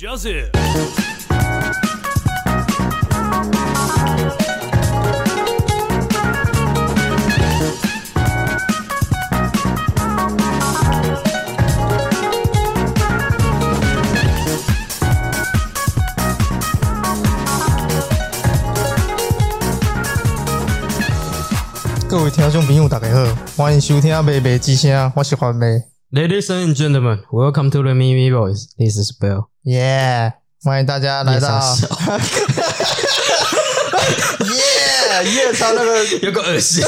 各位听众朋友，大家好，欢迎收听《美美之声》，我是环美。Ladies and gentlemen, welcome to the Mimi Voice. This is Bill. Yeah，欢迎大家来到。耶耶，唱那个有个恶心。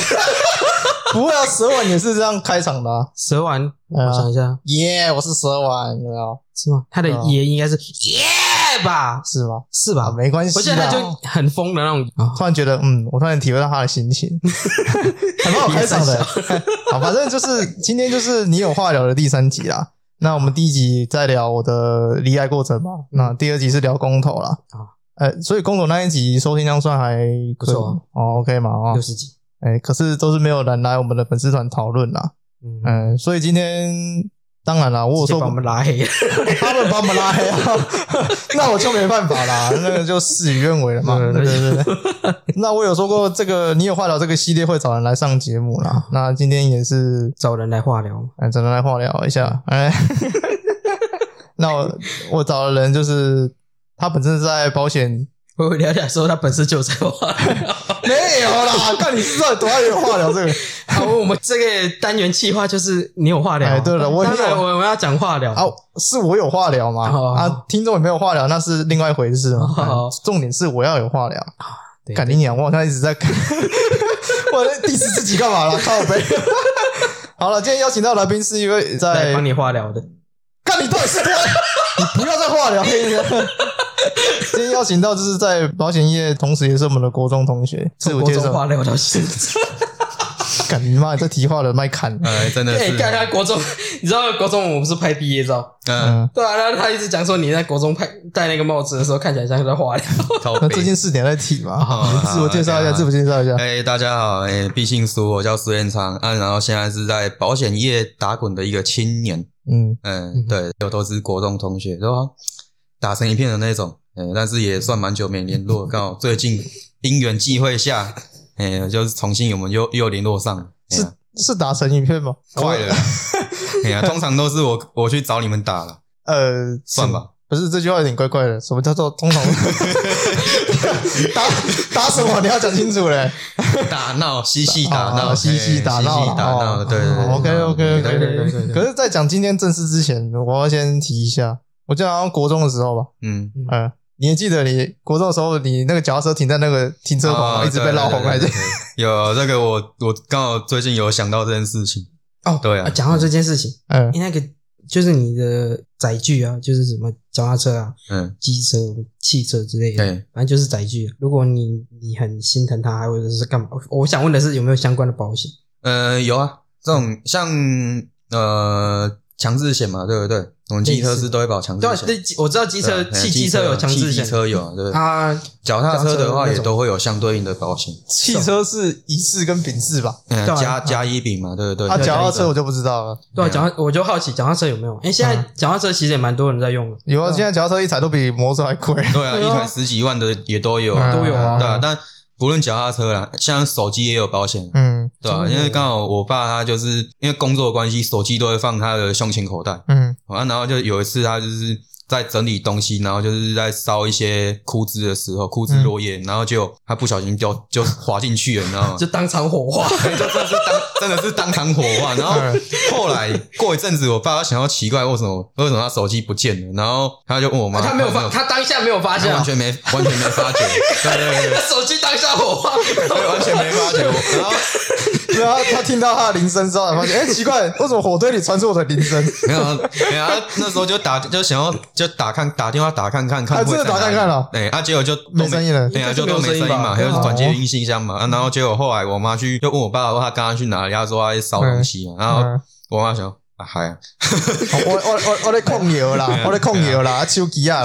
不会啊，蛇丸也是这样开场的啊。蛇丸，我想一下。耶，我是蛇丸，有没有？是吗？他的耶应该是耶。吧，是吗？是吧？没关系，我现在就很疯的那种。突然觉得，嗯，我突然体会到他的心情，很好开场的。好，反正就是今天就是你有话聊的第三集啦。那我们第一集在聊我的离爱过程嘛，那第二集是聊公投啦。啊，呃，所以公投那一集收听量算还不错哦，OK 嘛，啊，六十集。哎，可是都是没有人来我们的粉丝团讨论啦。嗯，所以今天。当然啦，我有说把我们拉黑，他们把我们拉黑啊，那我就没办法啦，那个就事与愿违了嘛。对对对，那我有说过，这个你有话聊这个系列会找人来上节目啦。那今天也是找人来话聊，哎，找人来话聊一下。哎，那我我找的人就是他本身是在保险。我会聊聊说他本身就在话聊，没有啦，看你是在多爱有话聊这个。好，我们这个单元计划就是你有话聊。哎，对了，我我我要讲话聊啊，是我有话聊吗？啊，听众也没有话聊，那是另外一回事嘛。重点是我要有话聊啊。赶紧讲，我好像一直在看，我在 diss 自己干嘛了？靠北。好了，今天邀请到来宾是一位在帮你化疗的。看你到底是谁？你不要再话聊了。今天邀请到就是在保险业，同时也是我们的国中同学，自我介绍。话聊到现在，干你妈！这题话的麦砍，哎，真的是。看他国中，你知道国中我们不是拍毕业照？嗯，对啊。然后他一直讲说你在国中拍戴那个帽子的时候，看起来像在话聊。那最近四点在提嘛？自我介绍一下，自我介绍一下。哎，大家好，哎，毕姓苏，我叫苏彦昌啊，然后现在是在保险业打滚的一个青年。嗯嗯，对，有都是国中同学，是吧？打成一片的那种，呃，但是也算蛮久没联络，刚好最近因缘际会下，呃，就是重新我们又又联络上，是是打成一片吗？快了，哎呀，通常都是我我去找你们打了，呃，算吧，不是这句话有点怪怪的，什么叫做通常？打打什么？你要讲清楚嘞，打闹嬉戏打闹嬉戏打闹。打闹，对对，OK OK OK，可是，在讲今天正事之前，我要先提一下。我记得好像国中的时候吧，嗯。嗯，你还记得你国中的时候，你那个脚踏车停在那个停车棚，一直被绕红还是？有这个，我我刚好最近有想到这件事情。哦，对啊，讲到这件事情，嗯，因为那个就是你的载具啊，就是什么脚踏车啊，嗯，机车、汽车之类的，对，反正就是载具。如果你你很心疼它，或者是干嘛？我想问的是有没有相关的保险？呃，有啊，这种像呃强制险嘛，对不对？我们机车是都会保强制险，对，我知道机车、汽机车有强制险，汽车有，对。啊，脚踏车的话也都会有相对应的保险。汽车是乙式跟丙式吧？嗯，加加一丙嘛，对不对。啊，脚踏车我就不知道了。对，脚踏我就好奇脚踏车有没有？哎，现在脚踏车其实也蛮多人在用的。有啊，现在脚踏车一台都比摩托车还贵。对啊，一台十几万的也都有，都有啊。对啊，但。不论脚踏车啦，像手机也有保险，嗯，对吧？因为刚好我爸他就是因为工作的关系，手机都会放他的胸前口袋，嗯，然后就有一次他就是。在整理东西，然后就是在烧一些枯枝的时候，枯枝落叶，然后就他不小心掉，就滑进去了，你知道吗？就当场火化，就真的是当真的是当场火化。然后 后来过一阵子，我爸他想要奇怪为什么为什么他手机不见了，然后他就问我妈，他没有发，他当下没有发现，完全没完全没发觉，对对对，手机当下火化，对，完全没发觉。然后然后他听到他的铃声之后，才发现，哎，奇怪，为什么火堆里传出我的铃声？没有没有，那时候就打就想要。就打看打电话打看看看，还真的打看看了。哎，啊，结果就没声音了，对啊，就都没声音嘛，还有转接音信箱嘛。然后结果后来我妈去就问我爸，说他刚刚去哪里？他说他在烧东西。然后我妈想，还，我我我我在控油啦，我在控油啦，手机啊，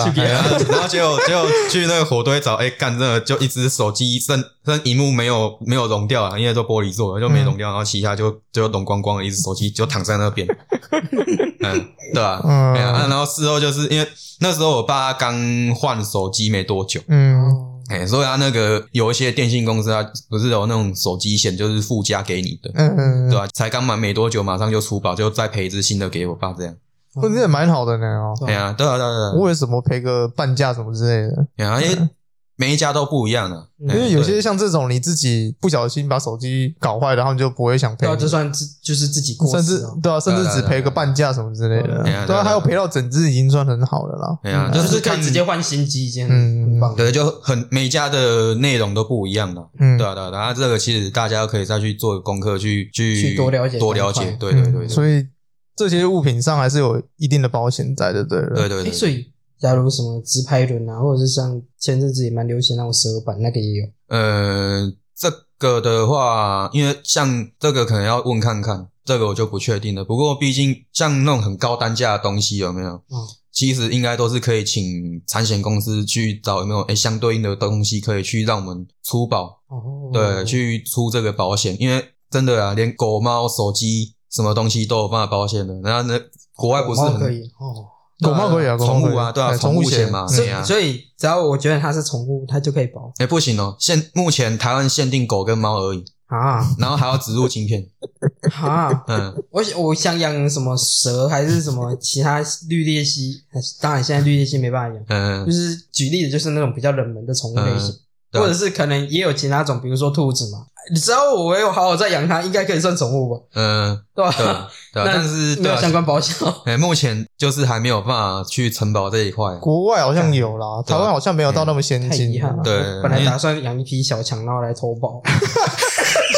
然后结果结果去那个火堆找，哎，干这个就一只手机，剩剩萤幕没有没有融掉啊，因为都玻璃做的，就没融掉，然后其他就就融光光了，一只手机就躺在那边，嗯，对吧？嗯，然后事后就是因为那时候我爸刚换手机没多久，嗯。哎，所以他那个有一些电信公司，啊不是有那种手机险，就是附加给你的，嗯嗯，对吧？才刚满没多久，马上就出保，就再赔一只新的给我爸，这样，不是也蛮好的呢？哦，对啊，对啊，对啊，我为什么赔个半价什么之类的？对啊，因为。每一家都不一样的，因为有些像这种你自己不小心把手机搞坏，然后你就不会想赔。对啊，就算自就是自己过，甚至对啊，甚至只赔个半价什么之类的。对啊，还有赔到整只已经算很好了啦。对啊，就是可以直接换新机，这样很棒。对，就很每家的内容都不一样的。嗯，对啊，对啊，然后这个其实大家可以再去做功课，去去多了解多了解。对对对，所以这些物品上还是有一定的保险在的，对对对对。所以。假如什么直拍轮啊，或者是像前阵子也蛮流行那种蛇板，那个也有。呃，这个的话，因为像这个可能要问看看，这个我就不确定了。不过毕竟像那种很高单价的东西有没有？嗯，其实应该都是可以请产险公司去找有没有诶相对应的东西可以去让我们出保。哦，对，去出这个保险，因为真的啊，连狗猫手机什么东西都有办法保险的。然后那国外不是很可以哦。狗猫可以啊，宠物啊，对啊，宠物险。嘛，所以，所以只要我觉得它是宠物，它就可以保。哎，不行哦，现目前台湾限定狗跟猫而已。啊，然后还要植入晶片。啊，嗯，我我想养什么蛇还是什么其他绿鬣蜥，当然现在绿鬣蜥没办法养，嗯，就是举例子就是那种比较冷门的宠物类型，或者是可能也有其他种，比如说兔子嘛。只要我有好好在养它，应该可以算宠物吧？嗯，对吧？对，但是没有相关保险。哎，目前就是还没有办法去承保这一块。国外好像有啦，台湾好像没有到那么先进。太遗憾了。对，本来打算养一批小强，然后来投保。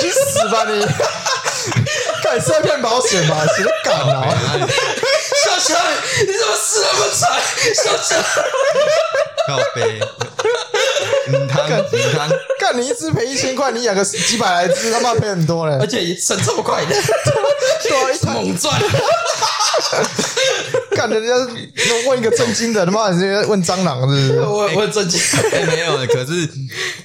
去死吧你！敢是骗保险吗？谁敢啊？小强，你怎么死那么惨？小强，靠 北。你看，你看。你一只赔一千块，你养个几百来只，他妈赔很多嘞，而且省这么快的，对，一猛赚。看人家问一个正经的，他妈直接问蟑螂是不是？我问正经，没有的。可是，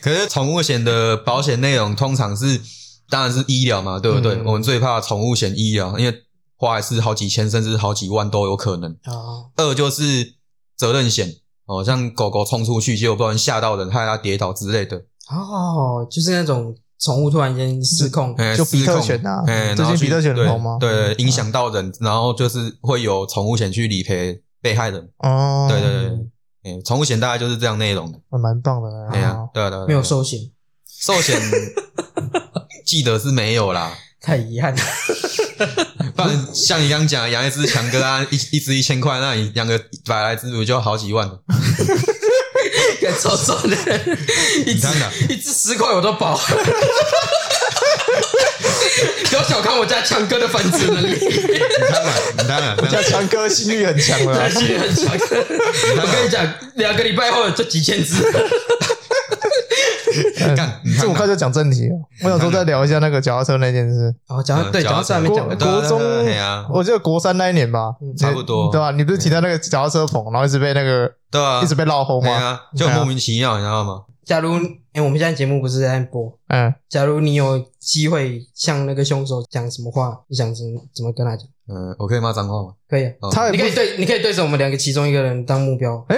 可是宠物险的保险内容通常是，当然是医疗嘛，对不对？嗯、我们最怕宠物险医疗，因为花还是好几千，甚至好几万都有可能。哦、二就是责任险，哦，像狗狗冲出去，结果不然吓到人，害它跌倒之类的。哦，就是那种宠物突然间失控，就比特犬呐，最近比特犬很红吗？对，影响到人，然后就是会有宠物险去理赔被害人。哦，对对对，诶，宠物险大概就是这样内容的，蛮棒的。对啊，对对，没有寿险，寿险 记得是没有啦，太遗憾了。不然像你刚刚讲养一只强哥啊，一一只一千块，那你养个百来只，不就好几万了？超赚的，一只一只十块我都保。不要小看我家强哥的繁殖能力。你看嘛，你看嘛，我家强哥心率很强了，心率很强。我跟你讲，两个礼拜后就几千只。干，这么快就讲正题了。我想说再聊一下那个脚踏车那件事。哦，脚踏对脚踏车还没讲。国中，我记得国三那一年吧，差不多，对吧？你不是提到那个脚踏车棚，然后一直被那个，对啊，一直被闹轰吗？就莫名其妙，你知道吗？假如哎，我们现在节目不是在播，嗯，假如你有机会向那个凶手讲什么话，你想怎怎么跟他讲？嗯，我可以骂脏话吗？可以，他你可以对，你可以对着我们两个其中一个人当目标。哎，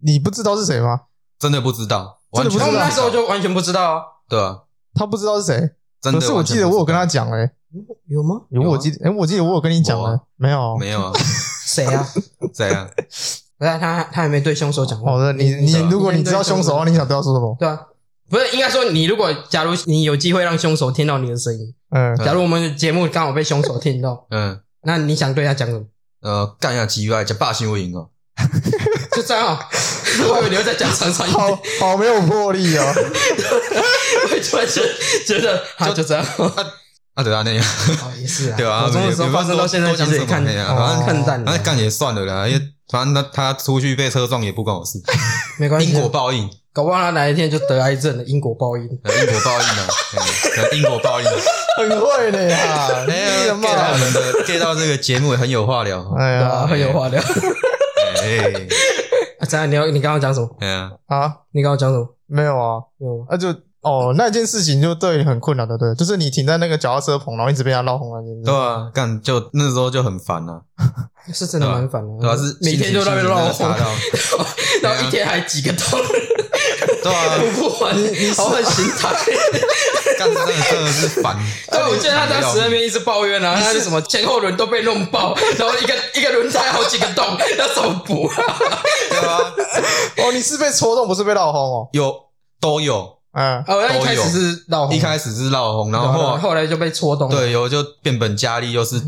你不知道是谁吗？真的不知道。真的不知道，那时候就完全不知道啊。对啊，他不知道是谁。可是我记得我有跟他讲诶。有吗？有，我记得，诶，我记得我有跟你讲了。没有，没有啊。谁啊？谁啊？不是他，他还没对凶手讲话。好的，你你如果你知道凶手的话，你想对他说什么？对啊，不是应该说你如果假如你有机会让凶手听到你的声音，嗯，假如我们的节目刚好被凶手听到，嗯，那你想对他讲什么？呃，干下鸡巴，讲霸心会赢哦。就这样，我以为你会再讲长长一点，好好没有魄力 啊！我突然间觉得，就就这样，啊，对啊，那样，哦，也是啊，对啊，高中的时候发生到现在，其实也看，反正看淡了，那干也算了啦，因为反正他他出去被车撞也不关我事，没关系，因果报应，搞不好他哪一天就得癌症了，因果报应，因果报应啊，因果报应，很会的呀。哎呀，get 到我们的 get 到这个节目也很有话聊，哎呀，很有话聊。哎，啊，怎样？你要你刚刚讲什么？哎呀，啊，你刚刚讲什么？没有啊，没有，那就。哦，那件事情就对你很困扰的，对，就是你停在那个脚踏车棚，然后一直被他绕红那件事。对啊，干就那时候就很烦啊，是真的蛮烦的，主要是每天就在那边绕红，然后一天还几个洞，对啊，不玩，你好很心态，干真的真的是烦。对，我记得他在死那边一直抱怨啊，他是什么前后轮都被弄爆，然后一个一个轮胎好几个洞，要怎么补啊？对啊，哦，你是被戳洞，不是被绕红哦？有都有。嗯，哦，一开始是闹红，一开始是闹红，然后后后来就被戳洞，对，有就变本加厉，又是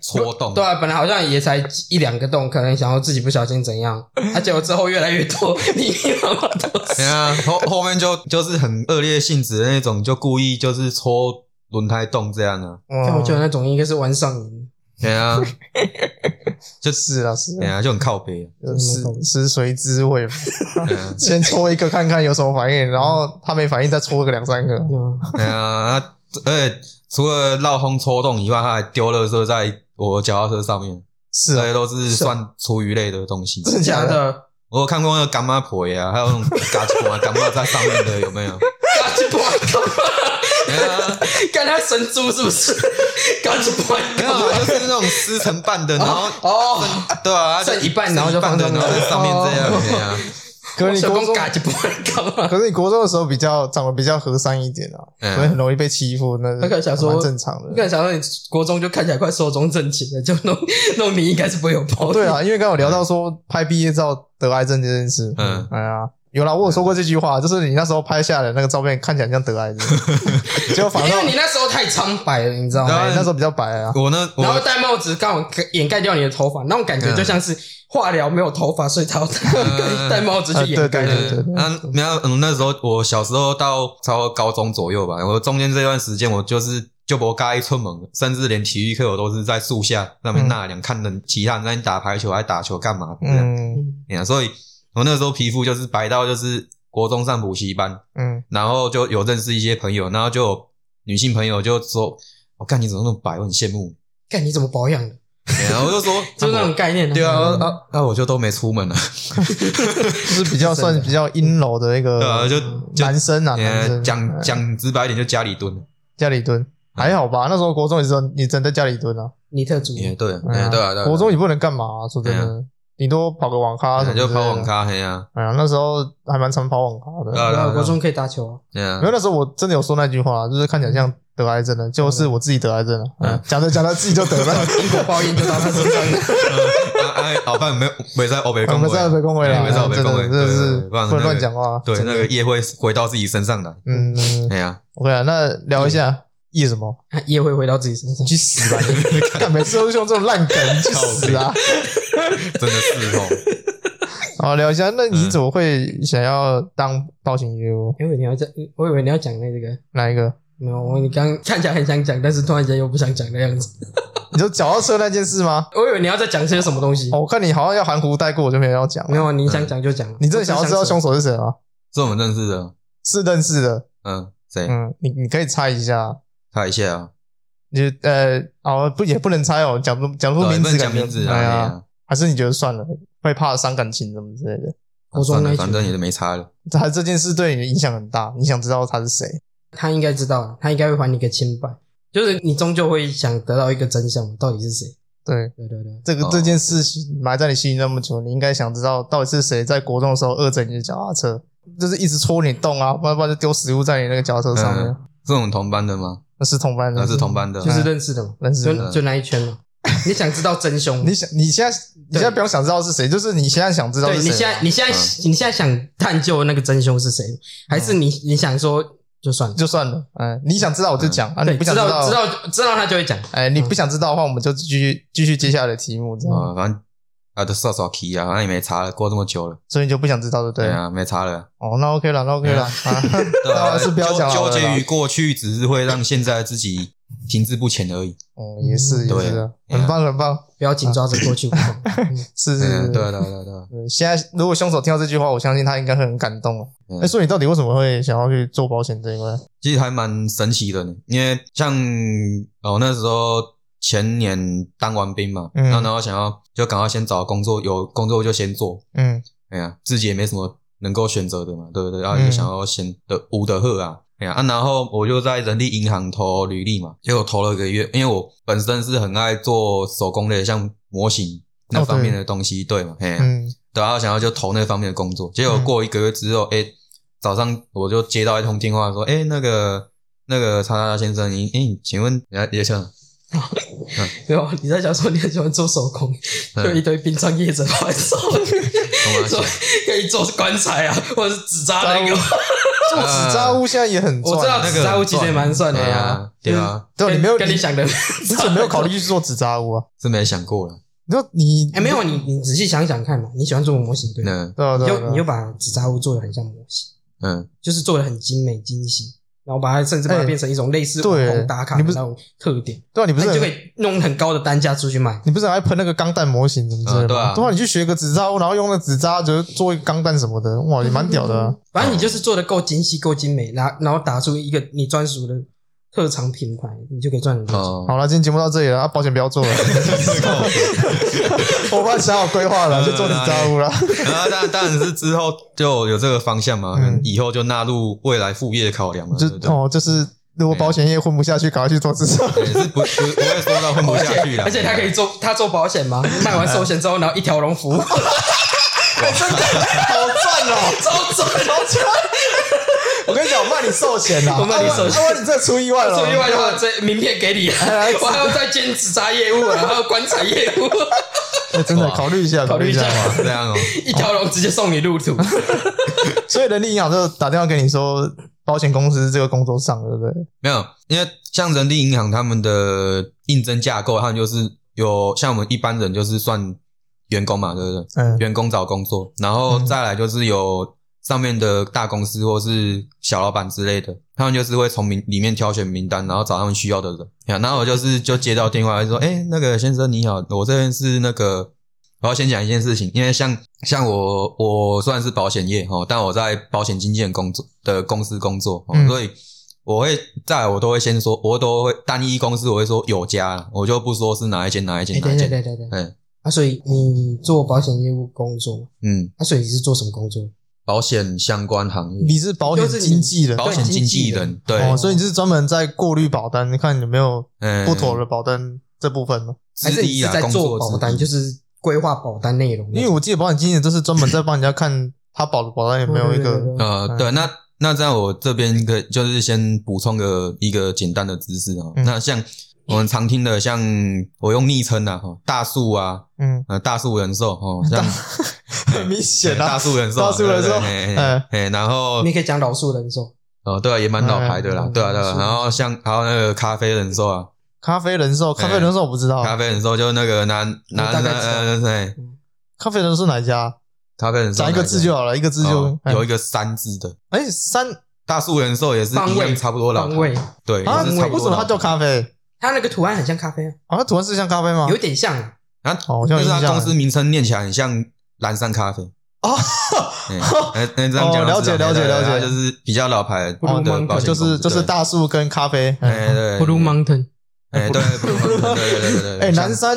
戳洞，对啊，本来好像也才一两个洞，可能想要自己不小心怎样，啊，结果之后越来越多，密密麻麻都是，对啊，后后面就就是很恶劣性质的那种，就故意就是戳轮胎洞这样的，嗯，我觉得那种应该是玩上瘾。对啊，就是啊，是啊，就很靠背，食食髓知味。嘛。先戳一个看看有什么反应，然后他没反应，再戳个两三个。对啊，而且除了绕风戳洞以外，他还丢垃圾在我脚踏车上面。是，这些都是算厨余类的东西。真的假的？我有看过那个干妈婆呀，还有那种嘎吱婆干妈在上面的，有没有？嘎吱婆干妈，看他神猪是不是？嘎吱婆没有，就是那种撕成半的，然后哦，对啊，剩一半，然后就放在然后在上面这样，对啊。可是你国中，可是你国中的时候比较长得比较和善一点啊，所以很容易被欺负。那他可能想说正常的，可能想说你国中就看起来快寿终正寝了，就弄弄你应该是不会有包。对啊，因为刚刚有聊到说拍毕业照得癌症这件事。嗯，哎呀，有啦，我有说过这句话，就是你那时候拍下来那个照片看起来像得癌症，结果反正因为你那时候太苍白了，你知道吗？那时候比较白啊。我呢，然后戴帽子刚好掩盖掉你的头发，那种感觉就像是。化疗没有头发，所以才要戴戴帽子去掩盖。对对对，那没有，嗯，那时候我小时候到差不多高中左右吧，我中间这段时间我就是就不该一出门，甚至连体育课我都是在树下那边纳凉，看人其他人在打排球还打球干嘛这样。嗯，所以我那时候皮肤就是白到就是国中上补习班，嗯，然后就有认识一些朋友，然后就有女性朋友就说：“我看你怎么那么白，我很羡慕。”看你怎么保养的？然后我就说，就那种概念。对啊，啊啊，我就都没出门了，就是比较算比较阴柔的那个，对啊，就男生啊，讲讲直白一点，就家里蹲，家里蹲还好吧？那时候国中也是说，你真的在家里蹲啊？你特主，对对对，国中你不能干嘛？说真的，顶多跑个网咖什么，就跑网咖，嘿呀。哎呀，那时候还蛮常跑网咖的。对啊，国中可以打球啊。对啊，因为那时候我真的有说那句话，就是看起来像。得癌症了，就是我自己得癌症了。嗯，讲着讲着自己就得了，因果报应就到他身上了。哎，老范没没在欧北公会，没在欧北公会了，没在欧北公会，真的是不能乱讲话。对，那个业会回到自己身上的。嗯，哎呀，OK 啊，那聊一下业什么？业会回到自己身上，去死吧！你每次都是用这种烂梗，去死啊！真的是哦。好，聊一下，那你怎么会想要当保险业务？因为你要讲，我以为你要讲那这个哪一个？没有，我你刚看起来很想讲，但是突然间又不想讲的样子。你说脚踏车那件事吗？我以为你要再讲些什么东西。我看你好像要含糊带过，我就没有要讲。没有，你想讲就讲。你真的想要知道凶手是谁吗？是我们认识的，是认识的。嗯，谁？嗯，你你可以猜一下，猜一下啊。你呃，哦不，也不能猜哦，讲不讲出名字？讲名字哎呀，还是你觉得算了，会怕伤感情什么之类的？我说那反正也是没差了。他这件事对你的影响很大，你想知道他是谁？他应该知道，他应该会还你个清白，就是你终究会想得到一个真相，到底是谁？对对对对，这个这件事情埋在你心里那么久，你应该想知道到底是谁在国中的时候恶整你的脚踏车，就是一直戳你洞啊，不然不然就丢食物在你那个脚踏车上面。是我们同班的吗？那是同班的，那是同班的，就是认识的嘛，认识的，就那一圈嘛。你想知道真凶？你想你现在你现在不用想知道是谁，就是你现在想知道是谁。你现在你现在你现在想探究那个真凶是谁，还是你你想说？就算了，就算了。嗯，你想知道我就讲啊，你不想知道，知道知道他就会讲。哎，你不想知道的话，我们就继续继续接下来的题目。啊，反正啊，都扫扫题啊，反正也没查了，过这么久了，所以你就不想知道，对不对？对啊，没查了。哦，那 OK 了，那 OK 了。啊，对啊，是不要讲了。纠结于过去，只是会让现在自己停滞不前而已。哦，也是，也是，很棒，很棒，不要紧抓着过去。是是是，对对对对。现在如果凶手听到这句话，我相信他应该会很感动。哎，所以你到底为什么会想要去做保险这一块？其实还蛮神奇的，因为像哦那时候前年当完兵嘛，然后然后想要就赶快先找工作，有工作就先做。嗯，哎呀，自己也没什么。能够选择的嘛，对不对？然后就想要先的五的贺啊，哎呀啊，然后我就在人力银行投履历嘛，结果投了一个月，因为我本身是很爱做手工类，像模型那方面的东西，对嘛，哎呀，对，然后想要就投那方面的工作，结果过一个月之后，哎，早上我就接到一通电话说，哎，那个那个叉叉先生，您，哎，请问，你也想？没有，你在讲说你很喜欢做手工，就一堆殡葬业者来做，做可以做棺材啊，或者是纸扎那个，做纸扎屋现在也很赚，我知道纸扎屋其实也蛮赚的呀，对啊，对，你没有跟你想的，你怎么没有考虑去做纸扎屋啊？是没想过了。你说你哎，没有，你你仔细想想看嘛，你喜欢做模型对吗？对？对，你就你就把纸扎屋做的很像模型，嗯，就是做的很精美精细。然后把它甚至把它变成一种类似网红打卡的那种特点，对啊，你不是就可以弄很高的单价出去卖？你不是还喷那个钢弹模型什么之类的？对啊，对啊，你去学个纸扎，然后用那纸扎就做一个钢弹什么的，哇，也蛮屌的。反正你就是做的够精细、够精美，然后然后打出一个你专属的。特长品牌，你就可以赚很多钱。好了，今天节目到这里了，啊，保险不要做了。我帮你想好规划了，就做你家务了。然后当然当然是之后就有这个方向嘛，以后就纳入未来副业考量嘛。就哦，就是如果保险业混不下去，赶快去做纸扎。是不不不会说到混不下去了。而且他可以做，他做保险吗？卖完寿险之后，然后一条龙服务。真的好赚哦，超赚，超赚。我跟你讲，我卖你寿险呐，我卖你寿险，我卖你这出意外了，出意外的话，这名片给你，我还要再兼职扎业务，还有棺材业务，真的考虑一下，考虑一下。嘛，这样哦，一条龙直接送你入土。所以人力银行就打电话给你说，保险公司这个工作上，对不对？没有，因为像人力银行他们的应征架构，他们就是有像我们一般人就是算员工嘛，对不对？嗯，员工找工作，然后再来就是有。上面的大公司或是小老板之类的，他们就是会从名里面挑选名单，然后找他们需要的人。然后我就是就接到电话，就说：“哎，那个先生你好，我这边是那个，我要先讲一件事情，因为像像我我虽然是保险业哦，但我在保险经纪人工作的公司工作，嗯、所以我会在我都会先说，我都会单一公司我会说有家，我就不说是哪一间哪一间哪一间。对对对对对。嗯，啊，所以你做保险业务工作，嗯，啊，所以你是做什么工作？保险相关行业，你是保险经纪人，保险经纪人，对，哦，所以你是专门在过滤保单，你看有没有不妥的保单这部分呢？还是你是在做保单，就是规划保单内容？因为我记得保险经纪人都是专门在帮人家看他保的保单有没有一个呃，对，那那这样我这边可以就是先补充个一个简单的知识啊，那像。我们常听的，像我用昵称的哈，大树啊，嗯，呃，大树人寿哦，这样很明显啊，大树人寿，大树人寿，哎哎，然后你可以讲老树人寿。哦，对啊，也蛮老牌的啦，对啊对啊，然后像还有那个咖啡人寿啊，咖啡人寿，咖啡人寿我不知道，咖啡人寿就那个男男男对，咖啡人寿是哪一家？咖啡人寿，讲一个字就好了，一个字就有一个三字的，哎，三大树人寿也是一样，差不多老牌，对啊，为什么它叫咖啡？它那个图案很像咖啡啊！啊，图案是像咖啡吗？有点像。啊，哦，就是它公司名称念起来很像蓝山咖啡。哦。那这样讲，了解了解了解，就是比较老牌的保险，就是就是大树跟咖啡。哎对，Blue Mountain，哎对对对对对，哎蓝山。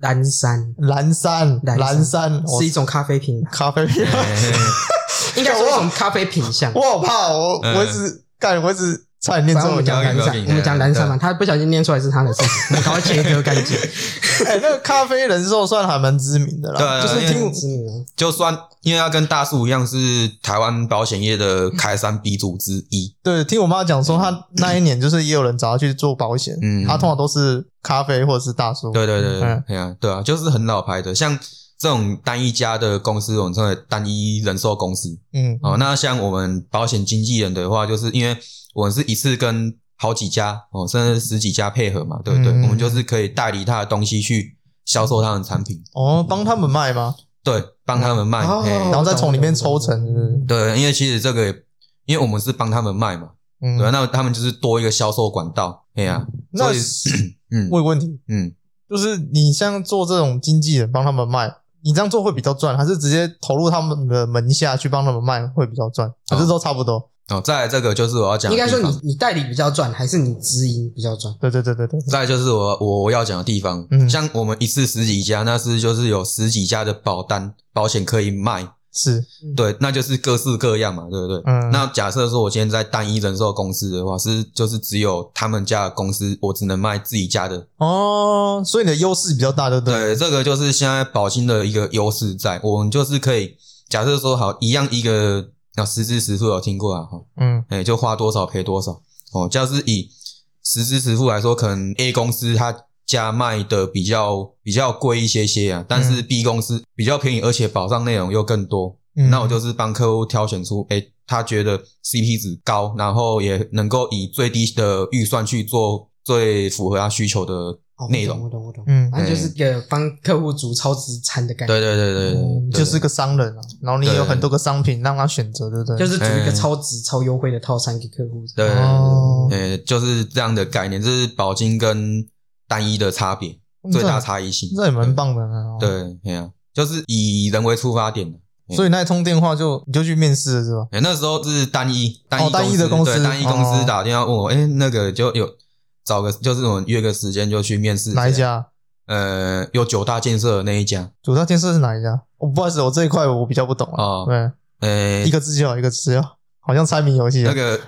蓝山。蓝山蓝山。是一种咖啡品，咖啡品，应该是一种咖啡品相。我好怕，我我一直干，我一直。差点念错，我们讲蓝山，我们讲蓝山嘛，他不小心念出来是他的事情，我 们赶快切割干净。哎，那个咖啡人寿算还蛮知名的啦，对，就是挺知名的。就算因为他跟大树一样是台湾保险业的开山鼻祖之一。对，听我妈讲说，他那一年就是也有人找他去做保险，嗯，他通常都是咖啡或者是大树。对对对对，对啊，对啊，就是很老牌的，像这种单一家的公司，我们称为单一人寿公司。嗯，哦，那像我们保险经纪人的话，就是因为我们是一次跟好几家哦，甚至十几家配合嘛，对不对？嗯、我们就是可以代理他的东西去销售他的产品。哦，帮他们卖吗？对，帮他们卖，然后再从里面抽成。对，因为其实这个，因为我们是帮他们卖嘛，嗯，对，那他们就是多一个销售管道。哎呀，那嗯，问 问题，嗯，就是你像做这种经纪人帮他们卖，你这样做会比较赚，还是直接投入他们的门下去帮他们卖会比较赚？还是都差不多？哦，再来这个就是我要讲，应该说你你代理比较赚，还是你直营比较赚？对对对对对。再来就是我我我要讲的地方，嗯，像我们一次十几家，那是就是有十几家的保单保险可以卖。是对，那就是各式各样嘛，对不对？嗯。那假设说我今天在单一人寿公司的话，是就是只有他们家的公司，我只能卖自己家的。哦，所以你的优势比较大，对不对？对，这个就是现在保金的一个优势在，我们就是可以假设说好一样一个要实支实付有听过啊哈，嗯，哎，就花多少赔多少哦，就是以实支实付来说，可能 A 公司它。家卖的比较比较贵一些些啊，但是 B 公司比较便宜，而且保障内容又更多。嗯，那我就是帮客户挑选出，诶，他觉得 CP 值高，然后也能够以最低的预算去做最符合他需求的内容。我懂，我懂，嗯，反正就是一个帮客户煮超值餐的感觉。对对对对对，就是个商人啊。然后你有很多个商品让他选择，对不对？就是煮一个超值、超优惠的套餐给客户。对，诶，就是这样的概念，就是保金跟。单一的差别，最大差异性，这也蛮棒的啊。对，对啊，就是以人为出发点的，所以那一通电话就你就去面试了是吧？哎，那时候是单一单一单一的公司，单一公司打电话问我，哎，那个就有找个就是我们约个时间就去面试。哪一家？呃，有九大建设的那一家。九大建设是哪一家？我不好意思，我这一块我比较不懂啊。对，呃，一个字就好，一个字就好，好像猜谜游戏。那个，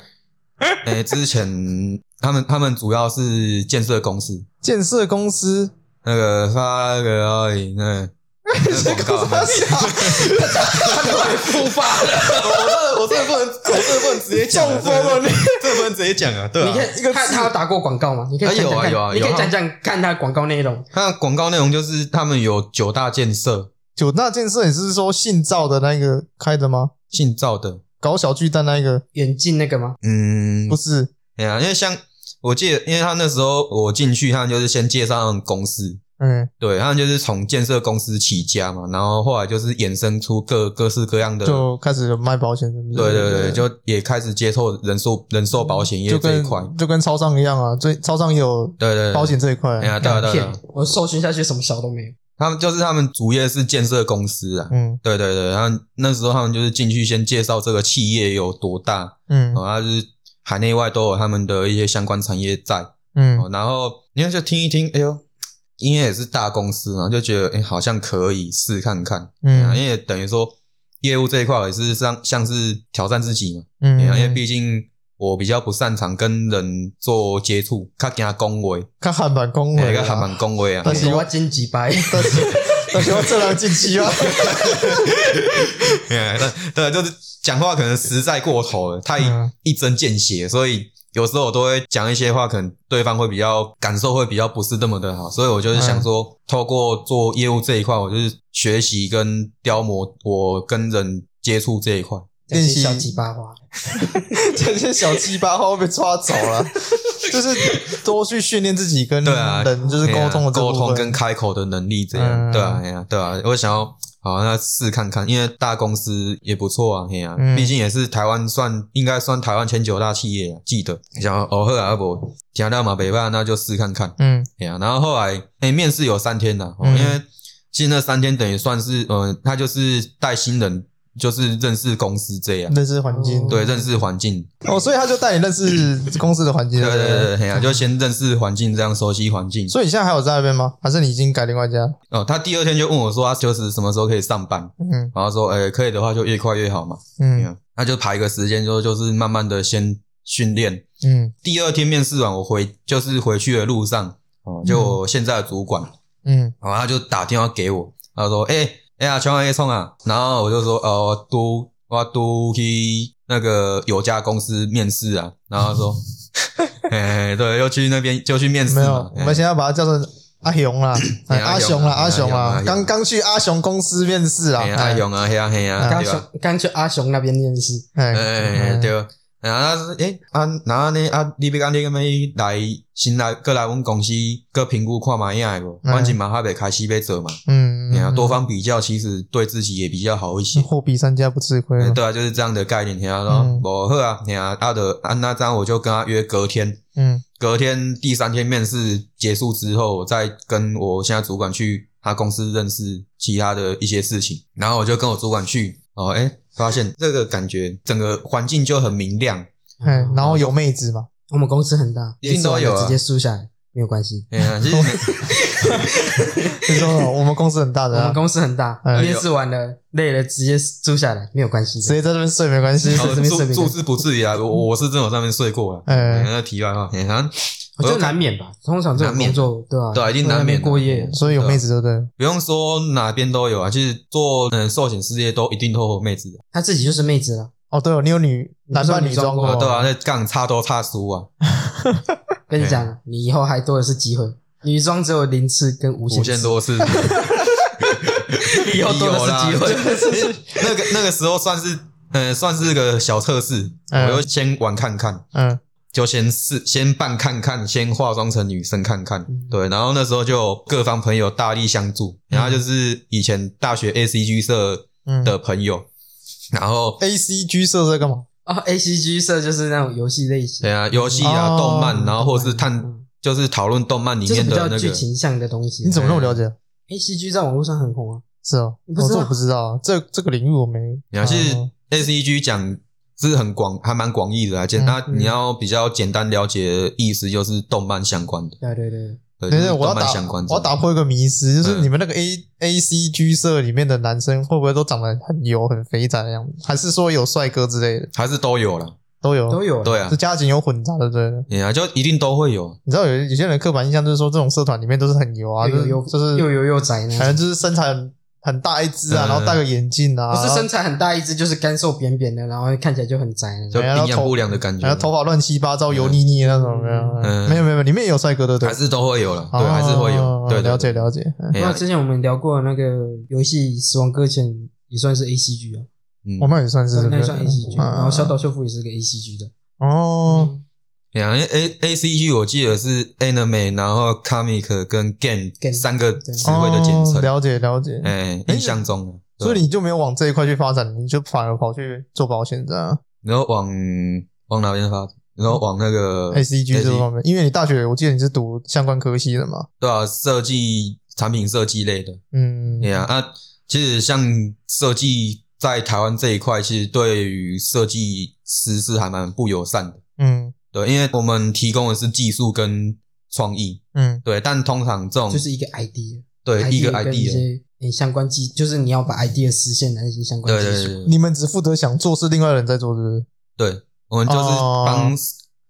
哎，之前。他们他们主要是建设公司，建设公司那个发那个而已，那 广告，他都会复发了。我这我这不能，我这不能直接讲，中风了你，这不能直接讲啊。对，你看一个他他有打过广告吗？你可以有啊有啊，你可以讲讲看他广告内容。他广告内容就是他们有九大建设，九大建设，你是说姓赵的那个开的吗？姓赵的搞小巨蛋那个？眼镜那个吗？嗯，不是。哎呀，因为像我记得，因为他那时候我进去，他们就是先介绍他们公司，嗯，对，他们就是从建设公司起家嘛，然后后来就是衍生出各各式各样的，就开始卖保险，是不是？对对对，就也开始接触人寿人寿保险业这一块，就跟超商一样啊，最超商也有对对保险这一块，哎呀，对对对，我搜寻下去什么小都没有，他们就是他们主业是建设公司啊，嗯，对对对，然后那时候他们就是进去先介绍这个企业有多大，嗯，然后就是。海内外都有他们的一些相关产业在，嗯，然后你看就听一听，哎呦，因为也是大公司嘛，就觉得哎，好像可以试看看，嗯，因为等于说业务这一块也是像像是挑战自己嘛，嗯，因为毕竟我比较不擅长跟人做接触，较惊恭维，较喊板恭维，较喊板恭维啊，但是我真几白，但是 但是我这样进去啊，对对，就是。讲话可能实在过头了，太一针见血，所以有时候我都会讲一些话，可能对方会比较感受会比较不是那么的好，所以我就是想说，透过做业务这一块，我就是学习跟雕磨我跟人接触这一块，练习小鸡巴花，这些小鸡巴花 会被抓走了，就是多去训练自己跟人就是沟通的沟通跟开口的能力，这样。对啊，对啊，对啊，我想要。好，那试看看，因为大公司也不错啊，嘿呀、啊，毕、嗯、竟也是台湾算应该算台湾前九大企业啊，记得。想偶尔啊不听到嘛，北办那就试看看，嗯，哎呀，然后后来哎、欸，面试有三天的、嗯，因为其实那三天等于算是，嗯、呃，他就是带新人。就是认识公司这样，认识环境，对，认识环境。哦，所以他就带你认识 公司的环境。对对对对，就先认识环境，这样熟悉环境。所以你现在还有在那边吗？还是你已经改另外一家？哦，他第二天就问我说，他就是什么时候可以上班？嗯，然后说，哎，可以的话就越快越好嘛。嗯，那就排一个时间，就就是慢慢的先训练。嗯，第二天面试完，我回就是回去的路上，哦，就我现在的主管，嗯，然后他就打电话给我，他说，哎，哎呀，全网业冲啊！然后我就说，哦，都。我都去那个有家公司面试啊，然后说，哎，对，又去那边就去面试。没有，我们现在把他叫做阿雄啦，阿雄啦，阿雄啦，刚刚去阿雄公司面试啊，阿雄啊，嘿啊嘿啊，刚去刚去阿雄那边面试。哎，对，然后他说，哎，啊，然后呢，啊，你别讲你个咩来新来过来我们公司个评估看嘛样个，反正嘛还没开始要做嘛，嗯，你要多方比较，其实对自己也比较好一些。货比三家不吃亏。对啊，就是这样的概念。然后说，我喝啊，你啊，他的啊，那这样我就跟他约隔天。嗯，隔天第三天面试结束之后，我再跟我现在主管去他公司认识其他的一些事情。然后我就跟我主管去，哦，哎，发现这个感觉整个环境就很明亮。嗯，然后有妹子嘛？我们公司很大，一定都有，直接输下来。没有关系，对啊，其实 你说我们公司很大的，我们公司很大，面试完了累了直接住下来，没有关系，直接在这边睡没关系，住住是不至于啊，我我是真的上面睡过了，嗯，那题外话，反正我觉得难免吧，通常这种工作对吧？对，一定难免过夜，所以有妹子对不对？不用说哪边都有啊，其实做嗯寿险事业都一定都有妹子的，他自己就是妹子了。哦，对哦，你有女男扮女装过，对啊，那杠差多差输啊，跟你讲，你以后还多的是机会。女装只有零次跟无限，无限多次，以后多的是机会。那个那个时候算是，呃，算是个小测试，嗯、我就先玩看看，嗯，就先试，先扮看看，先化妆成女生看看，嗯、对。然后那时候就各方朋友大力相助，然后就是以前大学 ACG 社的朋友，嗯、然后 ACG 社在干嘛？啊、哦、，ACG 社就是那种游戏类型，对啊，游戏啊，哦、动漫，然后或是探。就是讨论动漫里面的那个剧情像的东西。你怎么那么了解？A C G 在网络上很红啊。是哦，你不知道？我不知道这这个领域我没。你要是 A C G 讲是很广，还蛮广义的啊。简单，你要比较简单了解的意思，就是动漫相关的。对对对。对对，我要打，我要打破一个迷思，就是你们那个 A A C G 社里面的男生会不会都长得很油、很肥仔的样子？还是说有帅哥之类的？还是都有了？都有。都有，对啊，是家境有混杂的，对。啊，就一定都会有。你知道有有些人刻板印象就是说，这种社团里面都是很油啊，就是就是又油又宅，反正就是身材很很大一只啊，然后戴个眼镜啊，不是身材很大一只，就是干瘦扁扁的，然后看起来就很宅，就营养不良的感觉，然后头发乱七八糟、油腻腻那种，没有没有没有，里面也有帅哥的，对，还是都会有了，对，还是会有，对，了解了解。那之前我们聊过那个游戏《死亡搁浅》，也算是 ACG 啊，我们也算是，那算 ACG，然后小岛秀夫也是个 ACG 的。哦，对啊，因为 A A C G 我记得是 Anime，然后 Comic 跟 Game 三个词汇的简称。了解了解，哎，印象中，所以你就没有往这一块去发展，你就反而跑去做保险这样。然后往往哪边发展？然后往那个 A C G 这方面，因为你大学我记得你是读相关科系的嘛？对啊，设计产品设计类的。嗯，对啊，啊，其实像设计。在台湾这一块，其实对于设计师是还蛮不友善的。嗯，对，因为我们提供的是技术跟创意。嗯，对，但通常这种就是一个 idea，对，一个 idea，一些相关技，就是你要把 idea 实现的那些相关技术。你们只负责想做，是另外人在做，是不是？对，我们就是帮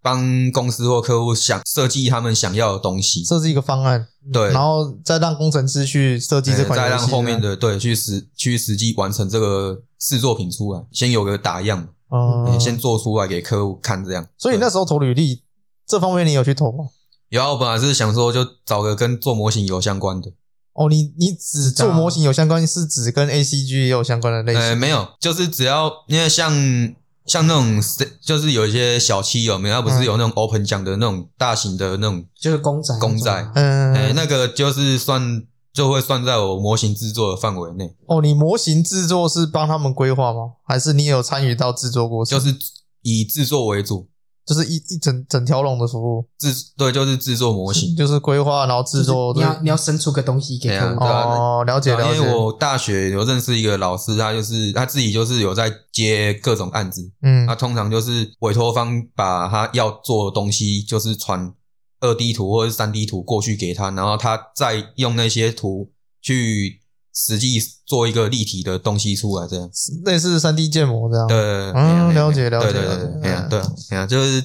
帮公司或客户想设计他们想要的东西，设计一个方案。对，然后再让工程师去设计这款，再让后面的对去实去实际完成这个试作品出来，先有个打样，嗯，先做出来给客户看这样。所以你那时候投履历这方面，你有去投吗？有啊，我本来是想说就找个跟做模型有相关的。哦，你你只做模型有相关，是指跟 ACG 也有相关的类型？呃，没有，就是只要因为像。像那种就是有一些小七有没有？它不是有那种 open 奖的那种大型的那种，就是公仔，公仔，嗯，欸，那个就是算就会算在我模型制作的范围内。哦，你模型制作是帮他们规划吗？还是你有参与到制作过程？就是以制作为主。就是一一整整条龙的服务，制对，就是制作模型，就是规划，然后制作。你要你要生出个东西给客户。哦，了解了解。因为我大学有认识一个老师，他就是他自己就是有在接各种案子，嗯，他通常就是委托方把他要做的东西，就是传二 D 图或者是三 D 图过去给他，然后他再用那些图去。实际做一个立体的东西出来，这样类似三 D 建模这样。对，嗯，了解了解。对对对对，对啊，就是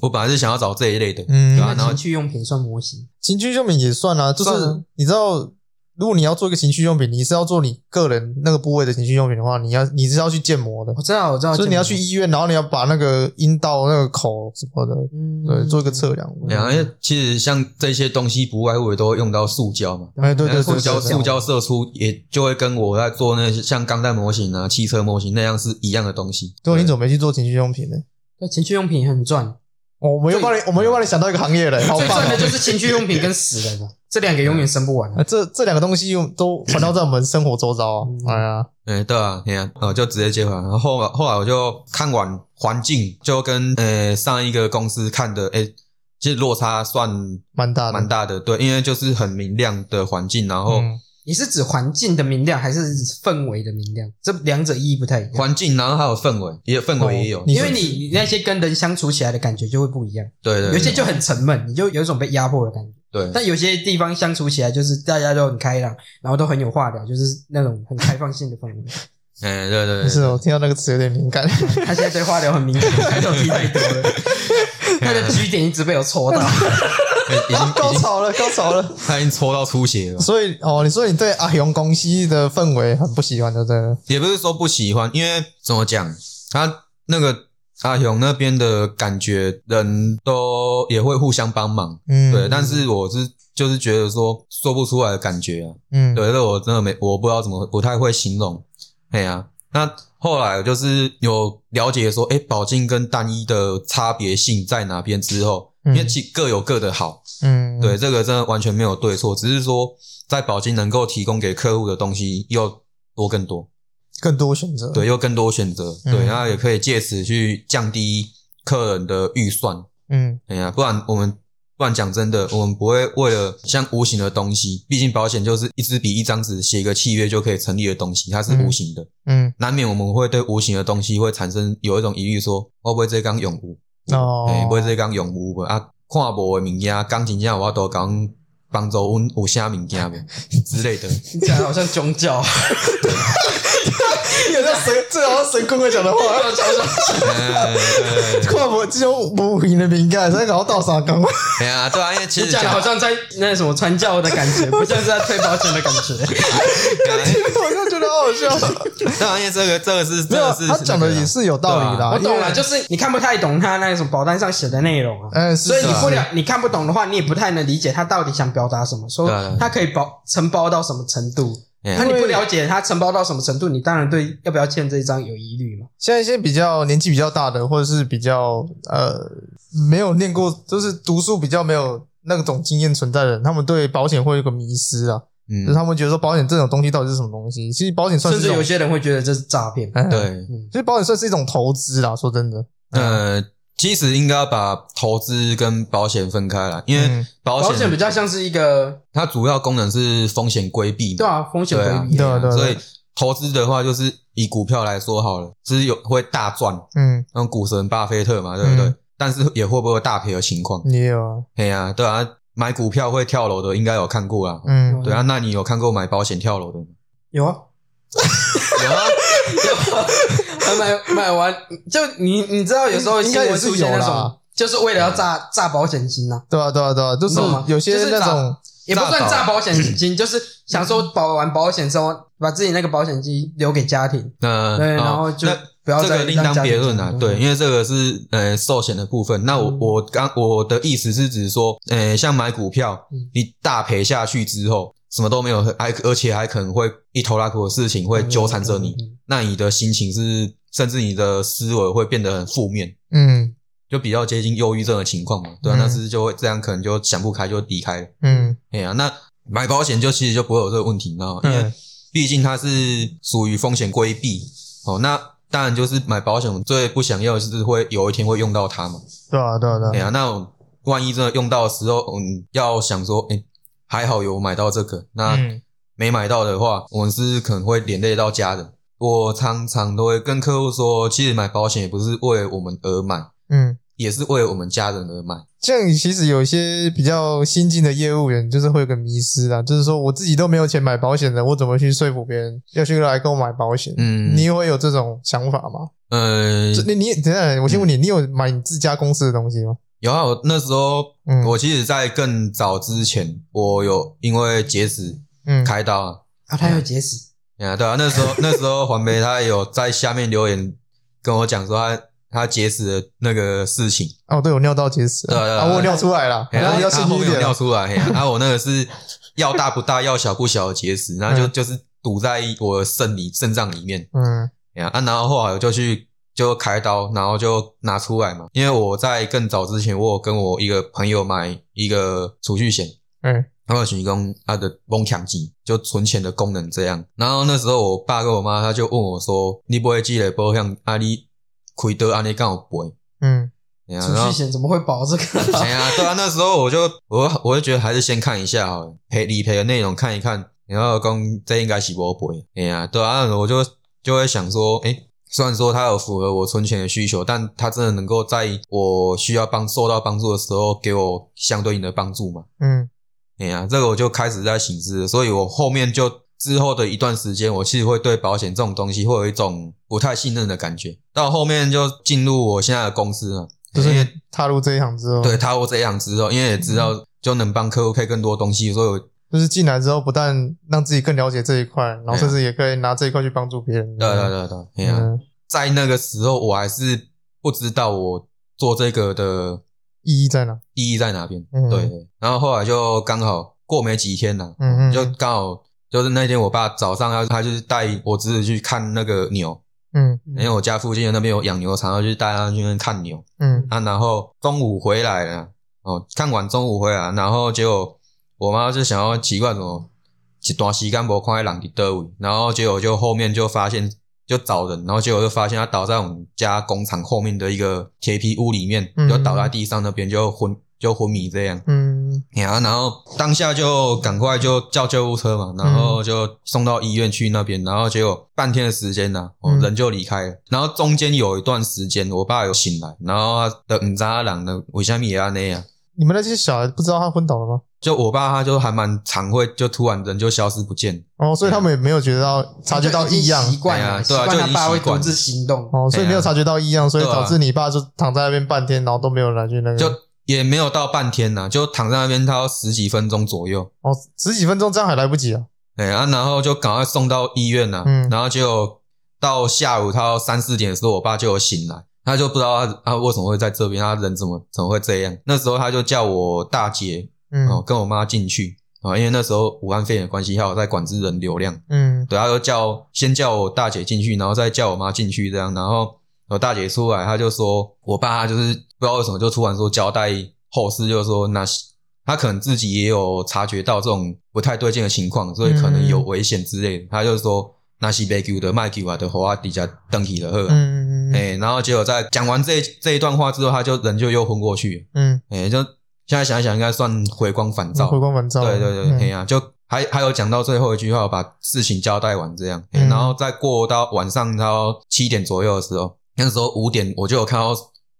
我本来是想要找这一类的，嗯，然后情趣用品算模型，情趣用品也算啊，就是你知道。如果你要做一个情趣用品，你是要做你个人那个部位的情趣用品的话，你要你是要去建模的。我知道，我知道。所以你要去医院，然后你要把那个阴道那个口什么的，嗯，对，做一个测量。对啊，因为其实像这些东西，不外乎也都会用到塑胶嘛。哎，对对对，塑胶塑胶射出也就会跟我在做那些像钢弹模型啊、汽车模型那样是一样的东西。对，你怎么没去做情趣用品呢？那情趣用品很赚。我们又帮你，我们又帮你想到一个行业了，好棒！最赚的就是情趣用品跟死人了，这两个永远生不完。这这两个东西又 都环绕在我们生活周遭啊！哎呀，哎，对啊，你看，呃，就直接接回来。然后后来后来我就看完环境，就跟呃上一个公司看的，哎，其实落差算蛮大的，蛮大的。对，因为就是很明亮的环境，然后。你是指环境的明亮，还是指氛围的明亮？这两者意义不太一样。环境，然后还有氛围，也氛围也有。因为你那些跟人相处起来的感觉就会不一样。对对。有些就很沉闷，你就有一种被压迫的感觉。对。但有些地方相处起来就是大家都很开朗，然后都很有话聊，就是那种很开放性的氛围。嗯，对对。不是，我听到那个词有点敏感。他现在对话聊很敏感，开头提太多了。他的 G 点一直被我戳到。已经 高潮了，高潮了，他已经戳到出血了。所以哦，你说你对阿雄公司的氛围很不喜欢，对不对？也不是说不喜欢，因为怎么讲，他那个阿雄那边的感觉，人都也会互相帮忙，嗯，对。但是我是就是觉得说说不出来的感觉啊，嗯，对，这我真的没，我不知道怎么不太会形容。哎呀，那后来就是有了解说，哎，保经跟单一的差别性在哪边之后。因为其各有各的好，嗯，对，这个真的完全没有对错，只是说在保金能够提供给客户的东西又多更多，更多选择，对，又更多选择，嗯、对，然后也可以借此去降低客人的预算，嗯，哎呀，不然我们不然讲真的，我们不会为了像无形的东西，毕竟保险就是一支笔一张纸写一个契约就可以成立的东西，它是无形的，嗯，嗯。难免我们会对无形的东西会产生有一种疑虑，说会不会这刚永无？哦，诶，买这工用无无啊？看无诶物件，讲真正我都讲帮助阮有啥物件未之类的，听起来好像宗教。有在神，最好像神棍会讲的话。看无这种无形的敏感，所以搞道啥工？对啊，对啊，因为其实讲的好像在那什么传教的感觉，不像是在推保险的感觉。我就觉得好好笑。对啊，因为这个这个是没有，他讲的也是有道理的。我懂了，就是你看不太懂他那种保单上写的内容啊。嗯，所以你不了，你看不懂的话，你也不太能理解他到底想表达什么，说他可以保承包到什么程度。那你不了解他承包到什么程度，你当然对要不要签这一张有疑虑嘛。现在一些比较年纪比较大的，或者是比较呃没有念过，就是读书比较没有那种经验存在的人，他们对保险会有个迷失啊。嗯，就是他们觉得说保险这种东西到底是什么东西？其实保险算是甚至有些人会觉得这是诈骗。对，其实保险算是一种投资啦。说真的，呃。其实应该要把投资跟保险分开来，因为保险、嗯、比较像是一个，它主要功能是风险规避。对啊，风险规避。对啊，对啊，所以投资的话，就是以股票来说好了，只是有会大赚，嗯，像股神巴菲特嘛，对不对？嗯、但是也会不会有大赔的情况？也有啊。对啊，对啊，买股票会跳楼的，应该有看过啊。嗯，对啊，那你有看过买保险跳楼的吗？有啊。有啊，有 买买完就你你知道有时候应该也是出现那种，就是为了要诈诈保险金呐。对啊对啊对啊，就是有些那种也不算诈保险金，就是想说保完保险之后把自己那个保险金留给家庭。嗯，对，然后就不要再这个另当别论啊。对，因为这个是呃寿险的部分。那我我刚我的意思是指说，呃，像买股票，你大赔下去之后。什么都没有，还而且还可能会一头拉苦的事情会纠缠着你，那你的心情是，甚至你的思维会变得很负面，嗯，就比较接近忧郁症的情况嘛，对啊，那是就会这样，可能就想不开就离开了，嗯，哎呀，那买保险就其实就不会有这个问题，你知道吗？因为毕竟它是属于风险规避，哦，那当然就是买保险最不想要的是会有一天会用到它嘛，对啊，对啊，对啊，哎呀，那万一真的用到的时候，嗯，要想说，哎。还好有买到这个，那没买到的话，我们是可能会连累到家人。我常常都会跟客户说，其实买保险也不是为我们而买，嗯，也是为我们家人而买。像其实有一些比较新进的业务员，就是会有个迷失啦，就是说我自己都没有钱买保险的，我怎么去说服别人要去来跟我买保险？嗯，你会有这种想法吗？呃，你你等下，我先问你，你有买你自家公司的东西吗？有啊，我那时候，嗯，我其实，在更早之前，我有因为结石，嗯，开刀啊。啊，他有结石。啊，对啊，那时候 那时候黄梅他有在下面留言跟我讲说他他结石的那个事情。哦，对，我尿道结石，对对，我尿出来了，然后要后面尿出来，然后 我那个是要大不大，要小不小的结石，然后就就是堵在我肾里肾脏里面，嗯，啊，然后后来我就去就开刀，然后就拿出来嘛。因为我在更早之前，我有跟我一个朋友买一个储蓄险，嗯，然后提供他的梦强机，就存钱的功能这样。然后那时候我爸跟我妈他就问我说：“你不会积累保险啊？你亏得啊？你刚好赔？”嗯，储蓄险怎么会保这个？对啊，对啊，那时候我就我我就觉得还是先看一下好了，赔理赔的内容看一看，然后讲这应该是不赔。哎呀，对啊，我就就会想说，哎、欸。虽然说它有符合我存钱的需求，但它真的能够在我需要帮受到帮助的时候给我相对应的帮助嘛？嗯，哎呀，这个我就开始在省思了，所以我后面就之后的一段时间，我其实会对保险这种东西会有一种不太信任的感觉。到后面就进入我现在的公司了，就是因为踏入这一行之后，对，踏入这一行之后，因为也知道就能帮客户开更多东西，所以我。就是进来之后，不但让自己更了解这一块，然后甚至也可以拿这一块去帮助别人。对对对对。嗯在那个时候，我还是不知道我做这个的意义在哪，意义在哪边？嗯、对，然后后来就刚好过没几天了，嗯嗯，就刚好就是那天，我爸早上他他就是带我侄子去看那个牛，嗯，因为我家附近的那边有养牛场，然后就带他去那看牛，嗯啊，然后中午回来了，哦，看完中午回来，然后结果我妈就想要奇怪什么，一段时间没看到人在哪里，然后结果就后面就发现。就找人，然后结果就发现他倒在我们家工厂后面的一个铁皮屋里面，就倒在地上那边就昏就昏迷这样。嗯，然后当下就赶快就叫救护车嘛，然后就送到医院去那边，然后结果半天的时间呢，哦，人就离开了。然后中间有一段时间，我爸有醒来，然后他的唔知阿郎呢，为什么也要那样？你们那些小孩不知道他昏倒了吗？就我爸，他就还蛮常会，就突然人就消失不见。哦，所以他们也没有觉得到察觉到异样，习惯了，对啊，就他爸会独自行动。哦，所以没有察觉到异样，所以导致你爸就躺在那边半天，然后都没有来去那个。就也没有到半天呐，就躺在那边，他要十几分钟左右。哦，十几分钟这样还来不及啊？哎啊，然后就赶快送到医院呐。嗯，然后就到下午他三四点的时候，我爸就有醒来。他就不知道他他为什么会在这边，他人怎么怎么会这样？那时候他就叫我大姐，嗯，哦，跟我妈进去啊，因为那时候武汉肺炎的关系，还有在管制人流量，嗯，对，他就叫先叫我大姐进去，然后再叫我妈进去这样，然后我大姐出来，他就说我爸他就是不知道为什么就突然说交代后事，就是说那他可能自己也有察觉到这种不太对劲的情况，所以可能有危险之类的，他就说。那是被救的，卖给我的，和我底下登起了呵。嗯嗯哎，然后结果在讲完这这一段话之后，他就人就又昏过去。嗯，哎，就现在想一想，应该算回光返照。回光返照。对对对，哎呀、嗯，就还还有讲到最后一句话，把事情交代完这样。嗯、然后再过到晚上到七点左右的时候，那时候五点我就有看到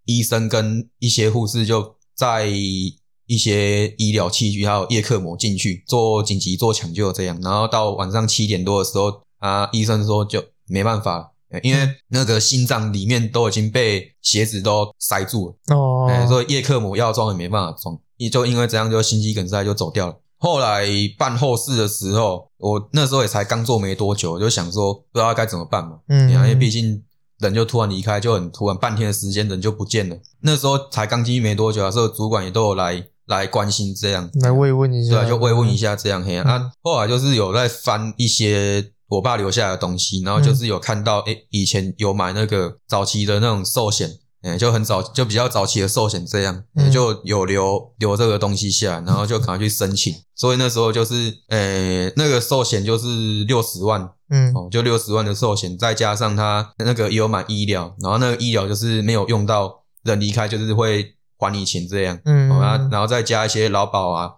医生跟一些护士就在一些医疗器具还有叶克膜进去做紧急做抢救这样。然后到晚上七点多的时候。啊，医生说就没办法了，因为那个心脏里面都已经被鞋子都塞住了哦，所以叶克膜要装也没办法装，也就因为这样就心肌梗塞就走掉了。后来办后事的时候，我那时候也才刚做没多久，就想说不知道该怎么办嘛，嗯，因为毕竟人就突然离开，就很突然，半天的时间人就不见了。那时候才刚进去没多久啊，所以主管也都有来来关心这样，来慰问一下，对，就慰问一下这样。嘿，啊，后来就是有在翻一些。我爸留下来的东西，然后就是有看到，诶、欸，以前有买那个早期的那种寿险，诶，就很早，就比较早期的寿险这样，也就有留留这个东西下来，然后就赶快去申请。所以那时候就是，诶、欸，那个寿险就是六十万，嗯，哦，就六十万的寿险，再加上他那个也有买医疗，然后那个医疗就是没有用到人离开，就是会还你钱这样，嗯，然后然后再加一些劳保啊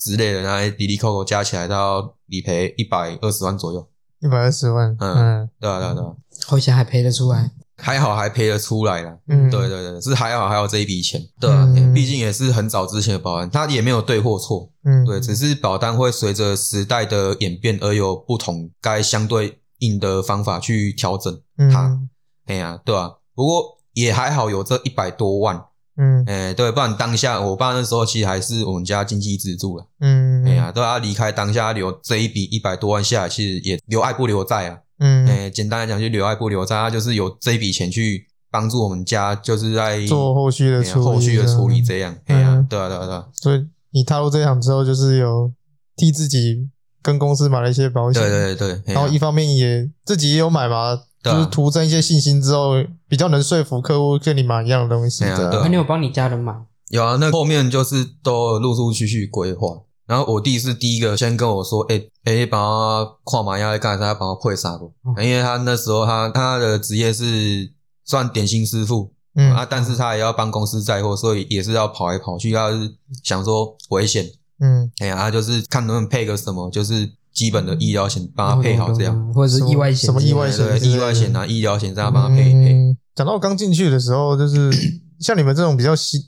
之类的，然后滴滴扣扣加起来到理赔一百二十万左右。一百二十万，嗯，嗯。对啊，对啊，对啊，好像还赔得出来，还好还赔得出来了，嗯，对对对，是还好还有这一笔钱，对啊，嗯、毕竟也是很早之前的保单，它也没有对或错，嗯，对，只是保单会随着时代的演变而有不同该相对应的方法去调整它，哎呀、嗯，对啊，不过也还好有这一百多万。嗯，哎、欸，对，不然当下我爸那时候其实还是我们家经济支柱了。嗯，哎呀、啊，对他离开当下留这一笔一百多万下来，其实也留爱不留债啊。嗯，哎、欸，简单来讲就留爱不留债，他就是有这一笔钱去帮助我们家，就是在做后续的处理、欸、后续的处理这样。哎呀、嗯，对啊，对啊，对啊。所以你踏入这行之后，就是有替自己跟公司买了一些保险。对对对。然后一方面也自己也有买嘛，就是徒增一些信心之后，比较能说服客户跟你买一样的东西。对啊，那你有帮你家人买？有啊，那后面就是都陆陆续续规划。然后我弟是第一个先跟我说：“哎、欸、哎，帮他跨马要干啥？帮他配啥不？因为他那时候他他的职业是算点心师傅，嗯啊，但是他也要帮公司载货，所以也是要跑来跑去。他是想说危险，嗯，哎呀，他就是看能不能配个什么，就是基本的医疗险帮他配好这样，或者是意外险，什么意外险？意外险啊，医疗险这样帮他配一配。讲到我刚进去的时候，就是 像你们这种比较新，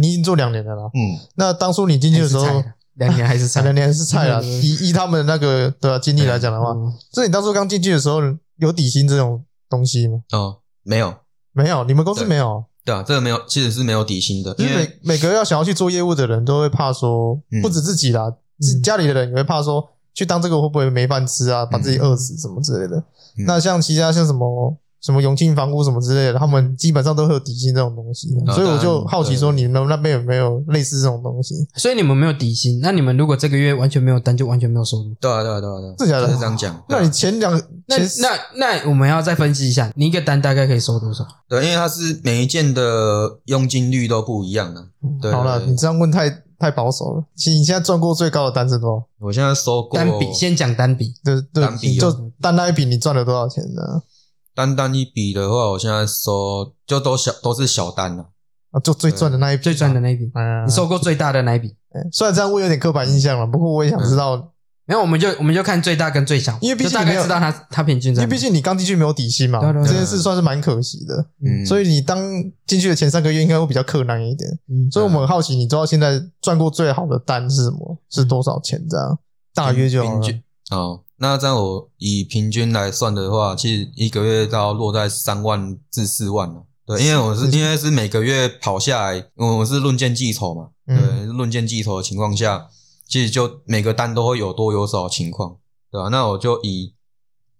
你已经做两年了啦，嗯，那当初你进去的时候。两年还是菜，两年还是菜啊！以以他们那个的经历来讲的话，所以你当初刚进去的时候有底薪这种东西吗？哦，没有，没有，你们公司没有？对啊，这个没有，其实是没有底薪的。因为每每个要想要去做业务的人都会怕说，不止自己啦，自家里的人也会怕说，去当这个会不会没饭吃啊，把自己饿死什么之类的。那像其他像什么？什么永庆房屋什么之类的，他们基本上都会有底薪这种东西，嗯、所以我就好奇说，你们那边有没有类似这种东西？所以你们没有底薪，那你们如果这个月完全没有单，就完全没有收入。对啊，对啊，对啊，对啊，是假的，是这样讲。那你前两，那那那我们要再分析一下，你一个单大概可以收多少？对，因为它是每一件的佣金率都不一样的。对，好了，你这样问太太保守了。其实你现在赚过最高的单是多少？我现在收过单笔，先讲单笔，就是单笔，就单单一笔，你赚了多少钱呢？单单一笔的话，我现在收就都小都是小单了啊，就最赚的那一笔，最赚的那一笔。嗯，你收过最大的那一笔？虽然这样会有点刻板印象了，不过我也想知道。没有，我们就我们就看最大跟最小，因为毕竟大概知道他他平均。因为毕竟你刚进去没有底薪嘛，这件事算是蛮可惜的。嗯，所以你当进去的前三个月应该会比较困难一点。嗯，所以我们很好奇，你知道现在赚过最好的单是什么？是多少钱？这样大约就好了。哦。那这样我以平均来算的话，其实一个月到落在三万至四万了。对，因为我是因为是每个月跑下来，我是论件计酬嘛。对，论件计酬的情况下，其实就每个单都会有多有少情况，对吧？那我就以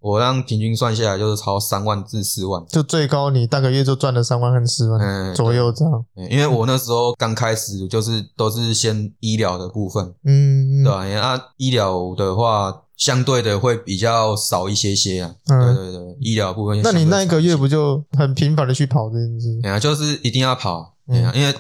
我让平均算下来，就是超三万至四万，就最高你大个月就赚了三万和四万左右这样。因为我那时候刚开始就是都是先医疗的部分，嗯，对吧？啊，医疗的话。相对的会比较少一些些啊，嗯、对对对，医疗部分。那你那一个月不就很频繁的去跑这件事？对啊，就是一定要跑，对啊，因为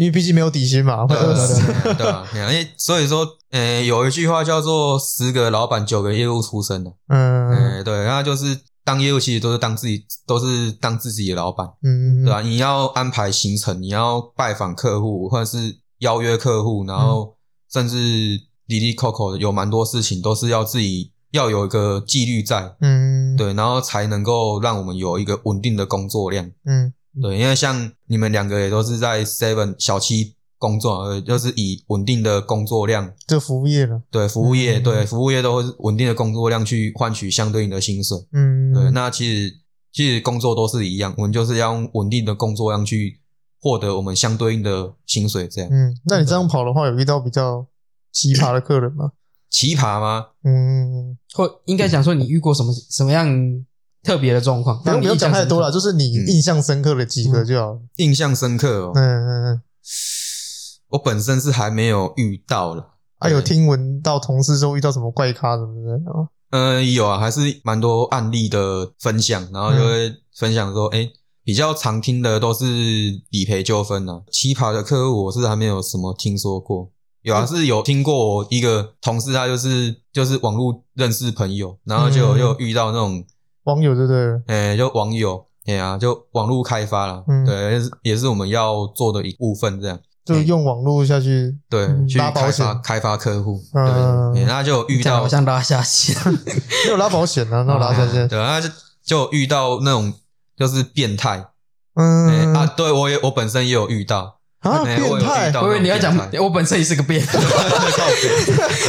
因为毕竟没有底薪嘛，会饿死，对吧？因为所以说，呃，有一句话叫做“十个老板九个业务出身”的，嗯，对，然后就是当业务其实都是当自己，都是当自己的老板，嗯，对吧？你要安排行程，你要拜访客户，或者是邀约客户，然后甚至。滴滴扣扣的有蛮多事情都是要自己要有一个纪律在，嗯，对，然后才能够让我们有一个稳定的工作量，嗯，对，因为像你们两个也都是在 Seven 小七工作，就是以稳定的工作量，这服务业了，对，服务业，对，服务业都会稳定的工作量去换取相对应的薪水，嗯，对，那其实其实工作都是一样，我们就是要用稳定的工作量去获得我们相对应的薪水，这样，嗯，那你这样跑的话，有遇到比较奇葩的客人吗？奇葩吗？嗯，或应该讲说你遇过什么什么样特别的状况？不用不用讲太多了，就是你印象深刻的几个就好。嗯、印象深刻哦，嗯嗯嗯，我本身是还没有遇到了。还、啊、有听闻到同事说遇到什么怪咖什么的吗？嗯，有啊，还是蛮多案例的分享，然后就会分享说，哎、欸，比较常听的都是理赔纠纷啊。奇葩的客户我是还没有什么听说过。有啊，是有听过我一个同事，他就是就是网络认识朋友，然后就又遇到那种网友，对不对？哎，就网友，哎呀，就网络开发了，对，也是我们要做的一部分，这样就用网络下去，对，去开发开发客户，对，然后就遇到好像拉下线，没有拉保险啊，那拉下线，对，然后就就遇到那种就是变态，嗯啊，对我也我本身也有遇到。啊，变态！我以为你要讲，我本身也是个变态，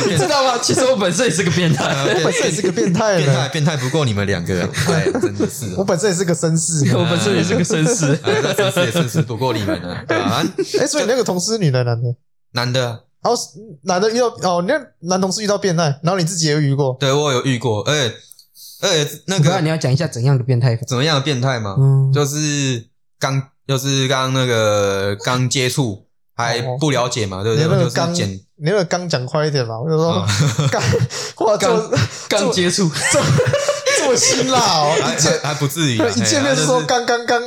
你 知道吗？其实我本身也是个变态，我本身也是个变态，变态变态不过你们两个，哎，真的是，我本身也是个绅士，我本身也是个绅士，绅士也绅士不过你们呢，对吧？哎，所以那个同事女的男的？男的，哦，男的遇到哦，那男同事遇到变态，然后你自己也有遇过？对，我有遇过，哎哎，那个你要讲一下怎样的变态？怎么样的变态吗？嗯，就是刚。就是刚那个刚接触还不了解嘛，对不对？就是刚，你那个刚讲快一点嘛。我就说刚，哇，刚刚接触，这么这么么辛辣哦，还还还不至于，一见面就说刚刚刚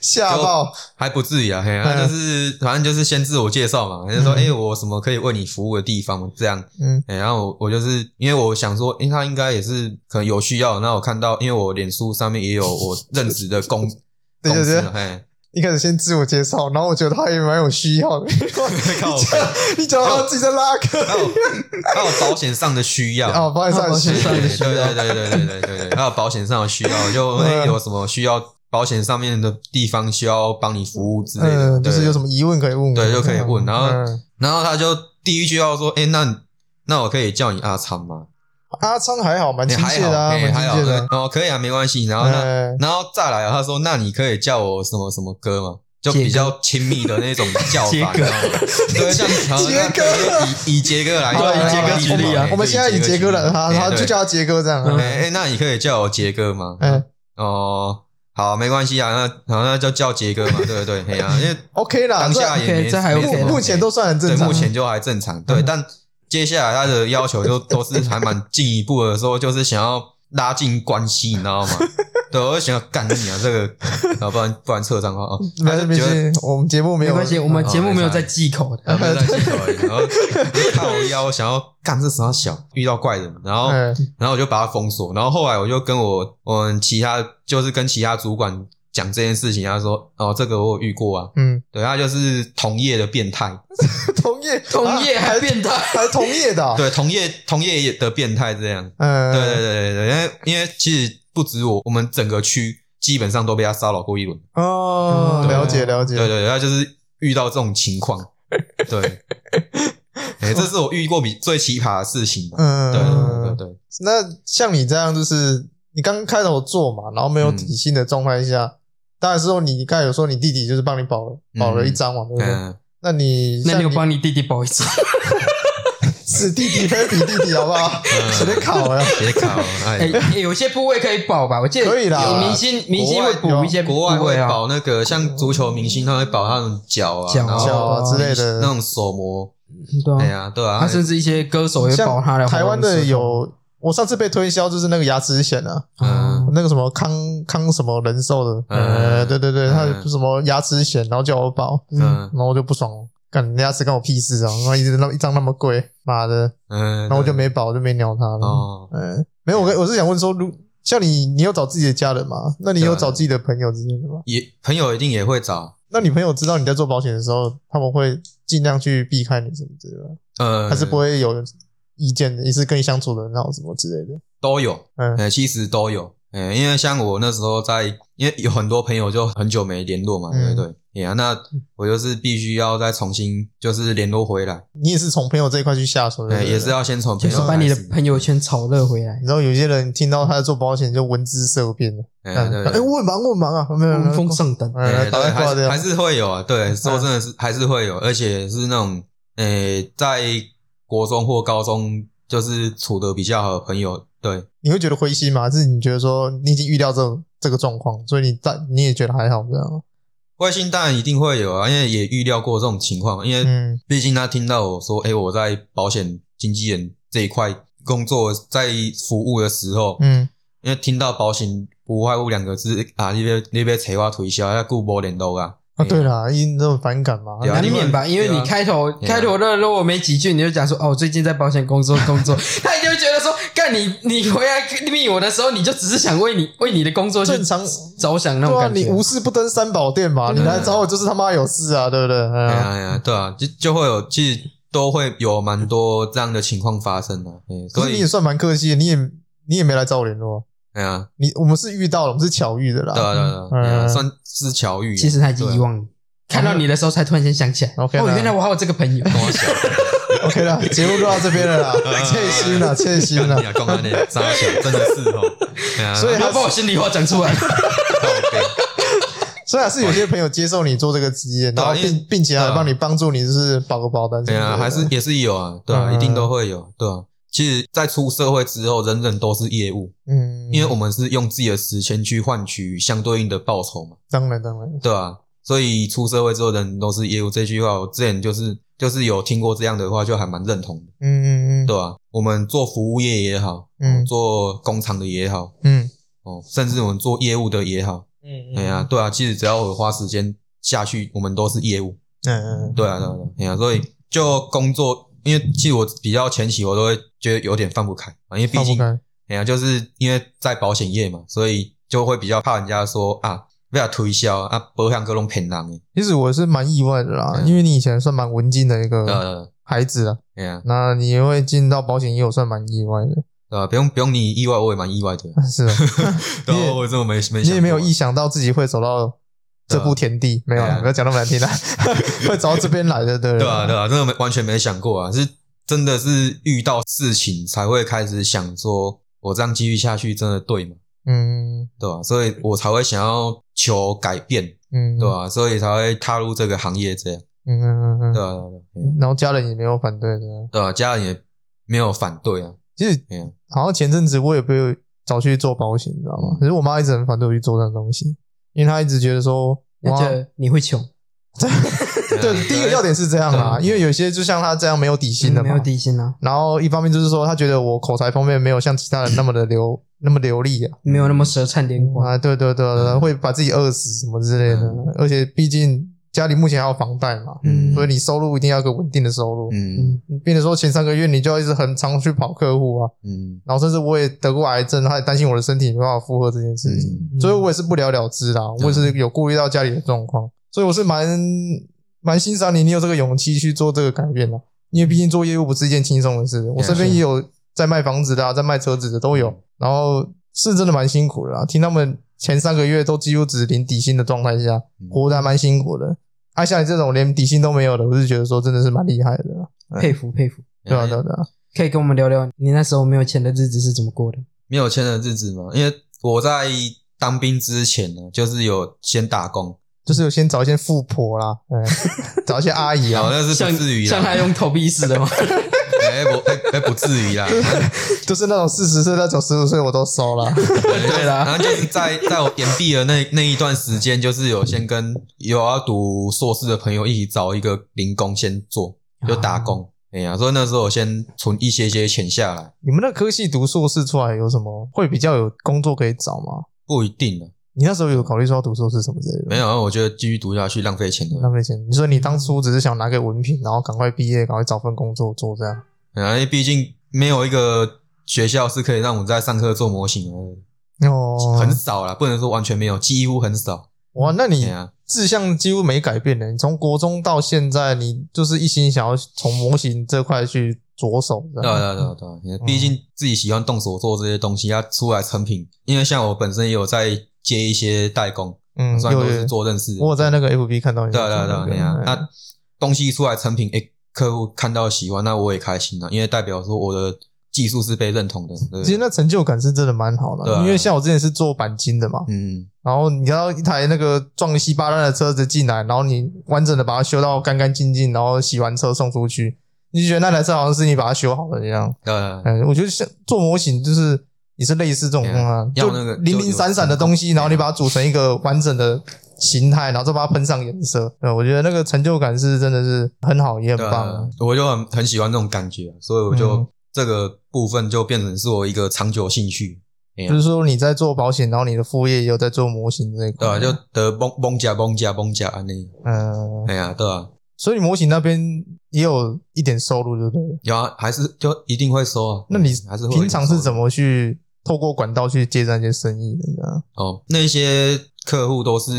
吓到，还不至于啊，嘿，就是反正就是先自我介绍嘛，就说哎，我什么可以为你服务的地方这样，嗯，然后我我就是因为我想说，因为他应该也是可能有需要，那我看到，因为我脸书上面也有我任职的公就是，嘿，一开始先自我介绍，然后我觉得他也蛮有需要的。你讲，你讲他自己在拉客，还有保险上的需要。哦，保险上的需要。对对对对对对对，还有保险上的需要，就，有什么需要保险上面的地方需要帮你服务之类的。就是有什么疑问可以问，对，就可以问。然后然后他就第一句要说，哎，那那我可以叫你阿昌吗？阿昌还好，蛮亲切的啊，蛮亲切的。哦，可以啊，没关系。然后呢，然后再来啊，他说：“那你可以叫我什么什么哥吗？就比较亲密的那种叫法。”对，像杰哥，以以杰哥来，对，以杰哥举例啊。我们现在以杰哥来，他他就叫他杰哥这样。哎，那你可以叫我杰哥吗？嗯，哦，好，没关系啊。那好，那就叫杰哥嘛，对 不对？哎呀，因为 OK 啦，当下也没，目前都算很正常，目前就还正常。对，但。接下来他的要求就 都是还蛮进一步的，说就是想要拉近关系，你知道吗？对，我就想要干你啊，这个，然后不然不然撤账号啊。没事没事，我们节目没有关系，我们节目没有在忌口的，没有在忌口。然后看我腰，想要干这啥小，遇到怪人，然后然后我就把他封锁，然后后来我就跟我我们其他就是跟其他主管。讲这件事情，他说：“哦，这个我有遇过啊。”嗯，对，他就是同业的变态，同业同业还变态，还同业的，对，同业同业的变态这样。嗯，对对对对对，因为因为其实不止我，我们整个区基本上都被他骚扰过一轮。哦，了解了解，对对，他就是遇到这种情况。对，哎，这是我遇过比最奇葩的事情。嗯，对对对对。那像你这样，就是你刚开头做嘛，然后没有底薪的状态下。当然是说，你刚才有说你弟弟就是帮你保了保了一张嘛，对不对？那你那你有帮你弟弟保一张？是弟弟非比弟弟好不好？随便考了，别考。哎，有些部位可以保吧？我记得可以啦。有明星明星会补一些，国外会保那个像足球明星，他会保他们脚啊、脚啊之类的那种手膜。对啊，对啊。他甚至一些歌手也保他的。台湾的有。我上次被推销就是那个牙齿险啊，嗯，那个什么康康什么人寿的，呃，对对对，他什么牙齿险，然后叫我保，嗯，然后我就不爽，干牙齿干我屁事啊，然后一直那一张那么贵，妈的，嗯，然后我就没保，就没鸟他了，哦，嗯，没有，我我是想问说，如像你，你有找自己的家人吗？那你有找自己的朋友之类的吗？也朋友一定也会找，那你朋友知道你在做保险的时候，他们会尽量去避开你什么之类的，呃，还是不会有人。意见的，也是跟你相处的很好，什么之类的都有，嗯，其实都有，嗯，因为像我那时候在，因为有很多朋友就很久没联络嘛，对不对？呀，那我就是必须要再重新就是联络回来。你也是从朋友这一块去下手的，也是要先从就是把你的朋友圈炒热回来。然后有些人听到他在做保险，就闻之色变了。哎，哎，我很忙，我很忙啊，没有闻风丧胆，还还是会有啊。对，说真的是还是会有，而且是那种，诶，在。国中或高中就是处得比较好的朋友，对，你会觉得灰心吗？还是你觉得说你已经预料这这个状况，所以你在你也觉得还好这样？灰心当然一定会有啊，因为也预料过这种情况，因为毕竟他听到我说，哎、欸，我在保险经纪人这一块工作，在服务的时候，嗯，因为听到保险不外乎两个字啊，你别你别扯我推销，要顾无联络啊。啊，对啦，因这种反感嘛，难免吧。因为你开头开头的如果没几句，你就讲说哦，最近在保险工作工作，他一定会觉得说，干你你回来密我的时候，你就只是想为你为你的工作正常着想那种感觉。你无事不登三宝殿嘛，你来找我就是他妈有事啊，对不对？哎呀哎呀，对啊，就就会有，其实都会有蛮多这样的情况发生的。所以你也算蛮客气的，你也你也没来找我联络。对啊，你我们是遇到了，我们是巧遇的啦。对啊，对啊，算是巧遇。其实他已经遗忘了，看到你的时候才突然间想起来。哦，原来我还有这个朋友。OK 了，节目就到这边了啦，切心了，切心了。刚刚那扎小真的是哦，所以他把我心里话讲出来。所以还是有些朋友接受你做这个职业，然后并并且还帮你帮助你，就是保个保单。对啊，还是也是有啊，对啊，一定都会有，对啊。其实，在出社会之后，人人都是业务，嗯，因为我们是用自己的时间去换取相对应的报酬嘛。当然，当然，对啊，所以出社会之后人人都是业务。这句话我之前就是就是有听过这样的话，就还蛮认同的。嗯嗯嗯，对吧、啊？我们做服务业也好，嗯，做工厂的也好，嗯，哦，甚至我们做业务的也好，嗯嗯，哎呀，对啊，其实只要我花时间下去，我们都是业务。嗯嗯，对啊对啊对啊，哎呀，所以就工作，因为其实我比较前期我都会觉得有点放不开啊，因为毕竟，哎呀，就是因为在保险业嘛，所以就会比较怕人家说啊。不要推销啊！保险各种骗人诶。其实我是蛮意外的啦，因为你以前算蛮文静的一个孩子啊。对啊，那你也会进到保险业，我算蛮意外的。对吧？不用不用你意外，我也蛮意外的。是啊，你也我这么没没，你也没有意想到自己会走到这步田地，没有，不要讲那么难听的，会走到这边来的，对对啊，对啊，真的没完全没想过啊，是真的是遇到事情才会开始想说，我这样继续下去真的对吗？嗯，对吧？所以我才会想要求改变，嗯，对吧？所以才会踏入这个行业，这样，嗯嗯嗯嗯，对啊，然后家人也没有反对的，对啊？家人也没有反对啊。其实，好像前阵子我也被找去做保险，你知道吗？可是我妈一直很反对我去做这种东西，因为他一直觉得说，觉得你会穷。对，第一个要点是这样啊，因为有些就像他这样没有底薪的嘛，没有底薪啊。然后一方面就是说，他觉得我口才方面没有像其他人那么的流 那么流利啊，没有那么舌灿莲花啊。对对对，会把自己饿死什么之类的。而且毕竟家里目前还有房贷嘛，嗯，所以你收入一定要有个稳定的收入，嗯，变得说前三个月你就要一直很常去跑客户啊，嗯，然后甚至我也得过癌症，他也担心我的身体没办法负荷这件事情，所以我也是不了了之啦。我也是有顾虑到家里的状况，所以我是蛮。蛮欣赏你，你有这个勇气去做这个改变的，因为毕竟做业务不是一件轻松的事。我身边也有在卖房子的，在卖车子的都有，然后是真的蛮辛苦的啦。听他们前三个月都几乎只领底薪的状态下，活得还蛮辛苦的。啊，像你这种连底薪都没有的，我是觉得说真的是蛮厉害的，佩服佩服。对啊对啊对啊，可以跟我们聊聊你那时候没有钱的日子是怎么过的？没有钱的日子吗？因为我在当兵之前呢，就是有先打工。就是有先找一些富婆啦，嗯，找一些阿姨啊，那是不至于像他用投币式的吗？哎不哎哎不至于啦，就是那种四十岁到九十五岁我都收了，对啦。然后就是在在我延毕的那那一段时间，就是有先跟有要读硕士的朋友一起找一个零工先做，就打工。哎呀，所以那时候我先存一些些钱下来。你们那科系读硕士出来有什么会比较有工作可以找吗？不一定的。你那时候有考虑说要读硕士什么之类的？没有，我觉得继续读下去浪费钱的。浪费钱。你说你当初只是想拿个文凭，然后赶快毕业，赶快找份工作做这样。啊，因为毕竟没有一个学校是可以让我们在上课做模型的。哦，很少啦，不能说完全没有，几乎很少。哇，那你志向几乎没改变呢？你从国中到现在，你就是一心想要从模型这块去着手。对对对对，毕竟自己喜欢动手做这些东西，要出来成品。因为像我本身也有在。接一些代工，嗯，算都是做认识。我在那个 FB 看到你，对对对，那东西出来成品，诶，客户看到喜欢，那我也开心了，因为代表说我的技术是被认同的。其实那成就感是真的蛮好的，因为像我之前是做钣金的嘛，嗯，然后你要一台那个撞稀巴烂的车子进来，然后你完整的把它修到干干净净，然后洗完车送出去，你就觉得那台车好像是你把它修好的一样。对，嗯，我觉得像做模型就是。你是类似这种啊，就零零散散的东西，然后你把它组成一个完整的形态，然后再把它喷上颜色。对，我觉得那个成就感是真的是很好，也很棒。我就很很喜欢这种感觉，所以我就这个部分就变成是我一个长久兴趣。就是说你在做保险，然后你的副业也有在做模型这一块，对啊，就得蒙蒙甲蒙甲蒙甲安尼。嗯，哎呀，对啊，所以模型那边也有一点收入，对不对？有啊，还是就一定会收啊。那你还是平常是怎么去？透过管道去接这些生意的，哦。那些客户都是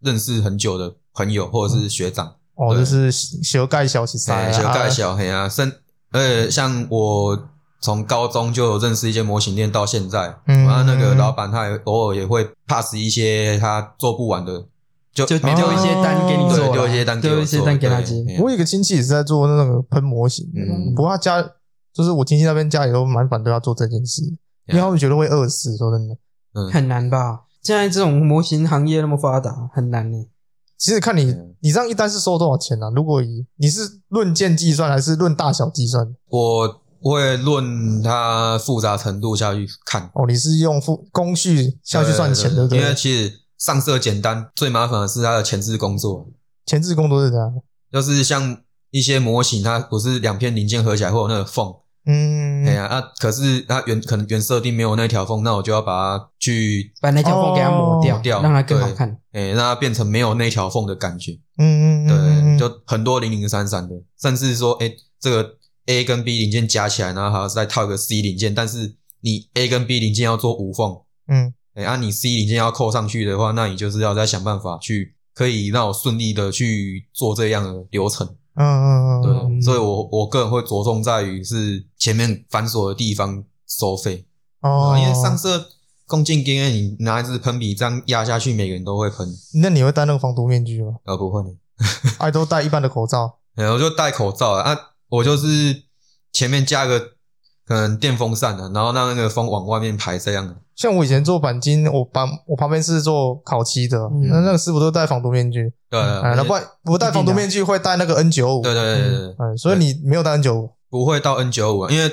认识很久的朋友或者是学长哦，就是小盖小起三，小盖小黑啊。甚呃，像我从高中就有认识一些模型店，到现在，嗯然后那个老板他也偶尔也会 pass 一些他做不完的，就就丢一些单给你做，丢一些单，丢一些单给他接。我有一个亲戚也是在做那个喷模型，嗯，不过他家就是我亲戚那边家里都蛮反对他做这件事。因为他们觉得会饿死，说真的，嗯，很难吧？现在这种模型行业那么发达，很难呢。其实看你，你这样一单是收多少钱呢？如果以你是论件计算，还是论大小计算？我会论它复杂程度下去看。哦，你是用复工序下去算钱的，对不对？因为其实上色简单，最麻烦的是它的前置工作。前置工作是这样，就是像一些模型，它不是两片零件合起来会有那个缝。嗯，哎呀，啊，可是它原可能原设定没有那条缝，那我就要把它去把那条缝给它磨掉，掉，让它更好看。哎，让它变成没有那条缝的感觉。嗯嗯嗯，对，就很多零零散散的，甚至说，哎，这个 A 跟 B 零件加起来，然后还要再套一个 C 零件，但是你 A 跟 B 零件要做无缝，嗯，哎，啊，你 C 零件要扣上去的话，那你就是要再想办法去可以让我顺利的去做这样的流程。嗯嗯嗯，对，所以我我个人会着重在于是前面繁琐的地方收费哦，因为上色共进经验，你拿一支喷笔这样压下去，每个人都会喷。那你会戴那个防毒面具吗？呃，不会，爱 都戴一般的口罩。然后就戴口罩啊，我就是前面加个可能电风扇的，然后让那个风往外面排这样的。像我以前做钣金，我旁我旁边是做烤漆的，嗯、那那个师傅都戴防毒面具。对，那不不戴防毒面具会戴那个 N 九五。对对对对对。嗯，所以你没有戴 N 九五？不会到 N 九五，因为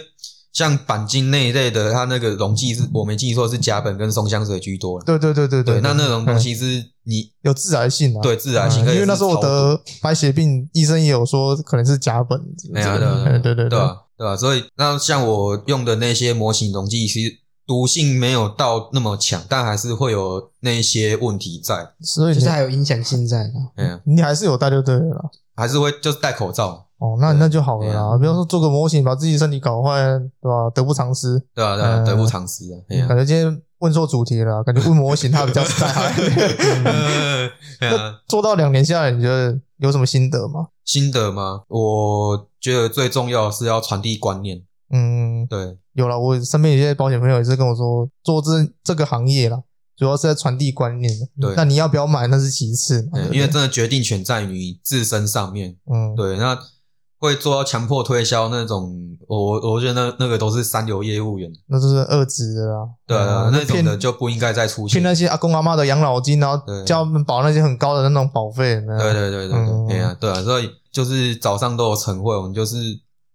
像钣金那一类的，它那个溶剂是我没记错是甲苯跟松香水居多。对对对对对。那那种东西是你有致癌性啊？对，致癌性。因为那时候我得白血病，医生也有说可能是甲苯。没有的。对对对对吧？对吧？所以那像我用的那些模型溶剂，其实。毒性没有到那么强，但还是会有那一些问题在，所以就是还有影响性在。嗯，你还是有戴就对了，还是会就是戴口罩。哦，那那就好了啦。比方说做个模型，把自己身体搞坏，对吧？得不偿失。对啊，对啊，得不偿失啊。感觉今天问错主题了，感觉问模型它比较实在。那做到两年下来，你觉得有什么心得吗？心得吗？我觉得最重要是要传递观念。嗯，对。有了，我身边有些保险朋友也是跟我说，做这这个行业啦，主要是在传递观念的。对，那你要不要买那是其次，对，因为真的决定权在于你自身上面。嗯，对，那会做到强迫推销那种，我我觉得那那个都是三流业务员，那就是二职的啦。对啊，那种的就不应该再出现。骗那些阿公阿妈的养老金，然后叫他们保那些很高的那种保费。对对对对对，对啊，对啊，所以就是早上都有晨会，我们就是。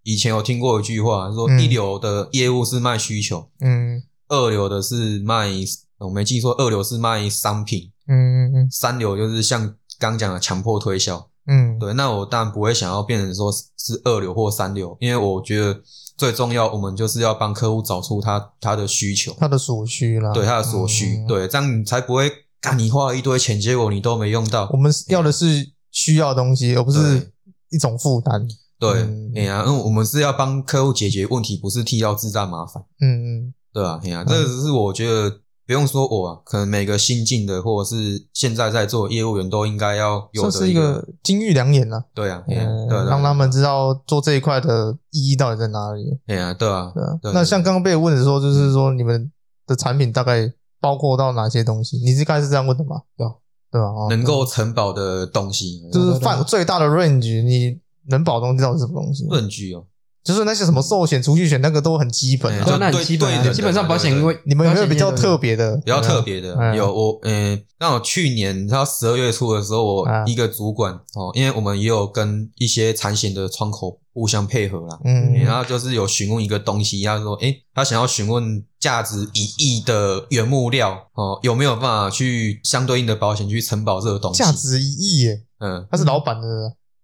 以前有听过一句话，说一流的业务是卖需求，嗯，二流的是卖，我没记错，二流是卖商品，嗯嗯嗯，三流就是像刚讲的强迫推销，嗯，对，那我当然不会想要变成说是二流或三流，因为我觉得最重要，我们就是要帮客户找出他他的需求，他的所需啦，对，他的所需，嗯、对，这样你才不会干你花了一堆钱，结果你都没用到。我们要的是需要的东西，而不是一种负担。对，哎呀、嗯，因为我们是要帮客户解决问题，不是替要制造麻烦。嗯嗯，对啊，哎呀，这个只是我觉得不用说我啊，可能每个新进的或者是现在在做业务员都应该要有的这是一个金玉良言啊。对啊，对，让他们知道做这一块的意义到底在哪里。哎呀，对啊，对啊。那像刚刚被问的时候，就是说你们的产品大概包括到哪些东西？你是刚才是这样问的吗？对，对吧？能够承保的东西，就是范最大的 range 你。能保东西到底是什么东西？论据哦，就是那些什么寿险、储蓄险，那个都很基本，对，那很基本。基本上保险，因为你们有没有比较特别的？比较特别的有我，嗯，那我去年你知道十二月初的时候，我一个主管哦，因为我们也有跟一些产险的窗口互相配合啦，嗯，然后就是有询问一个东西，他说，诶，他想要询问价值一亿的原木料哦，有没有办法去相对应的保险去承保这个东西？价值一亿耶，嗯，他是老板的。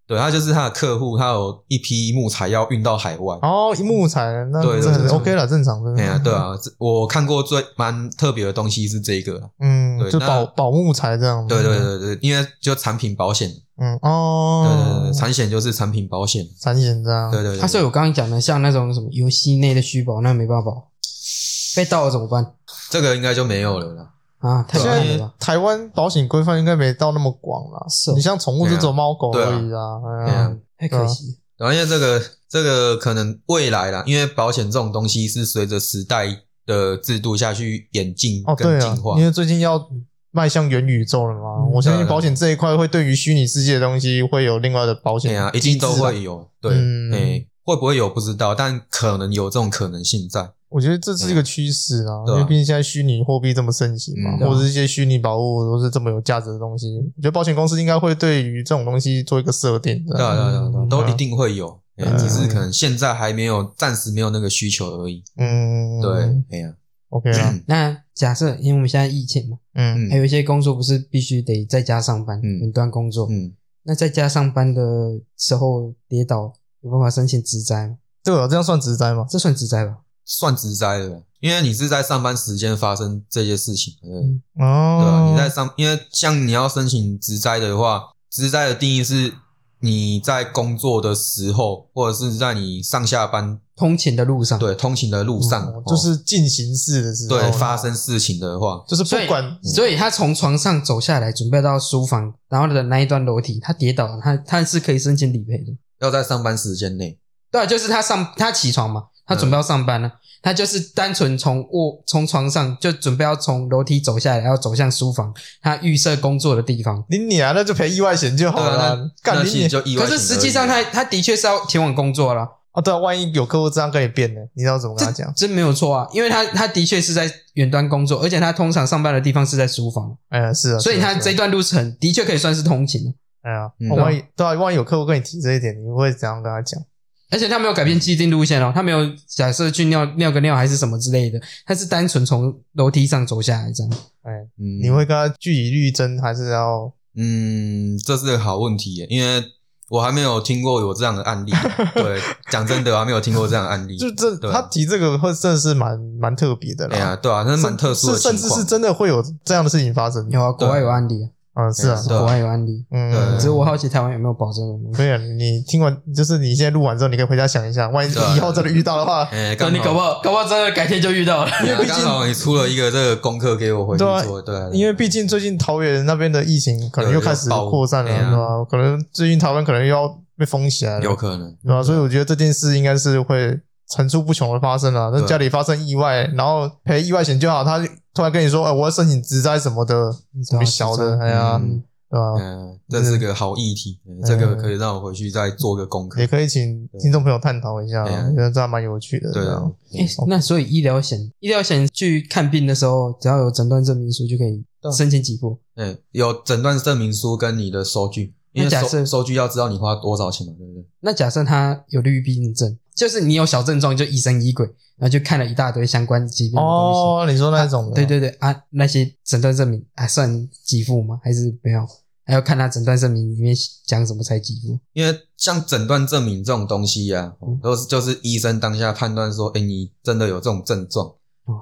对，他就是他的客户，他有一批木材要运到海外。哦，木材，那对，这很 OK 了，正常的。对啊，对啊，我看过最蛮特别的东西是这个。嗯，对，就保保木材这样。对对对对，因为就产品保险。嗯哦。对对对，产险就是产品保险。产险这样。对对对。他说我刚刚讲的，像那种什么游戏内的虚保，那没办法保，被盗了怎么办？这个应该就没有了啦。啊，太现在台湾保险规范应该没到那么广啦。是，你像宠物就走猫狗而已啊。哎呀，太可惜。然后因为这个这个可能未来啦，因为保险这种东西是随着时代的制度下去演进跟进化。因为最近要迈向元宇宙了嘛，我相信保险这一块会对于虚拟世界的东西会有另外的保险。对啊，一定都会有。对，哎，会不会有不知道，但可能有这种可能性在。我觉得这是一个趋势啊，因为毕竟现在虚拟货币这么盛行嘛，或者是一些虚拟宝物都是这么有价值的东西。我觉得保险公司应该会对于这种东西做一个设定，对啊，对啊，对啊，都一定会有，只是可能现在还没有，暂时没有那个需求而已。嗯，对，哎呀，OK 啊。那假设因为我们现在疫情嘛，嗯，还有一些工作不是必须得在家上班，嗯，远端工作，嗯，那在家上班的时候跌倒，有办法申请职灾吗？对啊，这样算职灾吗？这算职灾吧？算职灾的，因为你是在上班时间发生这些事情，对，哦，对啊，你在上，因为像你要申请职灾的话，职灾的定义是。你在工作的时候，或者是在你上下班通勤的路上，对，通勤的路上，哦、就是进行式的时候，对，发生事情的话，就是不管，所以，所以他从床上走下来，准备到书房，然后的那一段楼梯，他跌倒了，他他是可以申请理赔的，要在上班时间内，对啊，就是他上他起床嘛，他准备要上班了。嗯他就是单纯从卧从床上就准备要从楼梯走下来，要走向书房，他预设工作的地方。你你啊，那就赔意外险就好了。干你就意外险。可是实际上他他的确是要前往工作了。哦，对啊，万一有客户这样跟你辩呢？你知道怎么跟他讲？真没有错啊，因为他他的确是在远端工作，而且他通常上班的地方是在书房。哎呀，是啊。所以他这段路程的确可以算是通勤。哎呀，万一对啊，万一有客户跟你提这一点，你会怎样跟他讲？而且他没有改变既定路线哦，他没有假设去尿尿个尿还是什么之类的，他是单纯从楼梯上走下来这样。哎，嗯，你会跟他据理力争，还是要？嗯，这是个好问题耶，因为我还没有听过有这样的案例。对，讲真的，我还没有听过这样的案例。就这，他提这个会真的是蛮蛮特别的啦。对啊，对啊，那是蛮特殊的，甚至是真的会有这样的事情发生。有啊，国外有案例啊。啊，是啊，国外有案例，嗯，只是我好奇台湾有没有保证。可以啊，你听完就是你现在录完之后，你可以回家想一下，万一以后真的遇到的话，哎，你搞不好搞不好真的改天就遇到了。因为毕竟刚好你出了一个这个功课给我回去做，对，因为毕竟最近桃园那边的疫情可能又开始扩散了，对吧？可能最近台湾可能又要被封起来了，有可能，对吧？所以我觉得这件事应该是会层出不穷的发生啊。那家里发生意外，然后赔意外险就好，他突然跟你说，哎，我要申请直灾什么的，什么小的，哎呀。嗯，这是个好议题，这个可以让我回去再做个功课，也可以请听众朋友探讨一下，觉得这还蛮有趣的。对啊，那所以医疗险，医疗险去看病的时候，只要有诊断证明书就可以申请给付。嗯，有诊断证明书跟你的收据，因为假设收据要知道你花多少钱嘛，对不对？那假设他有绿病症，就是你有小症状就疑神疑鬼，然后就看了一大堆相关疾病的东西。哦，你说那种？对对对啊，那些诊断证明还算给付吗？还是没有？还要看他诊断证明里面讲什么才给付，因为像诊断证明这种东西呀、啊，都是就是医生当下判断说，哎，你真的有这种症状，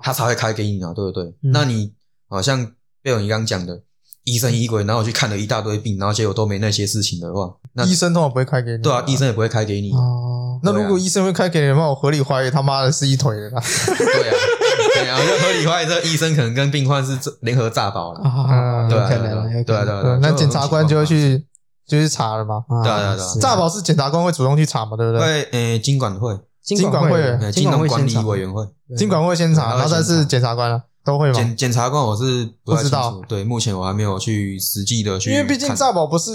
他才会开给你啊，对不对？嗯、那你好像贝尔你刚刚讲的疑神疑鬼，然后我去看了一大堆病，然后结果都没那些事情的话，那医生通常不会开给你。对啊，医生也不会开给你。哦，那如果医生会开给你的话，我合理怀疑他妈的是一腿的啦。对啊。对啊，就合理怀疑这医生可能跟病患是联合诈保了。啊，有可能，对对对，那检察官就会去就去查了嘛。对对对，诈保是检察官会主动去查嘛，对不对？会，呃，金管会，金管会，金融管理委员会，金管会先查，然后再是检察官了，都会吗？检检察官我是不知道，对，目前我还没有去实际的去，因为毕竟诈保不是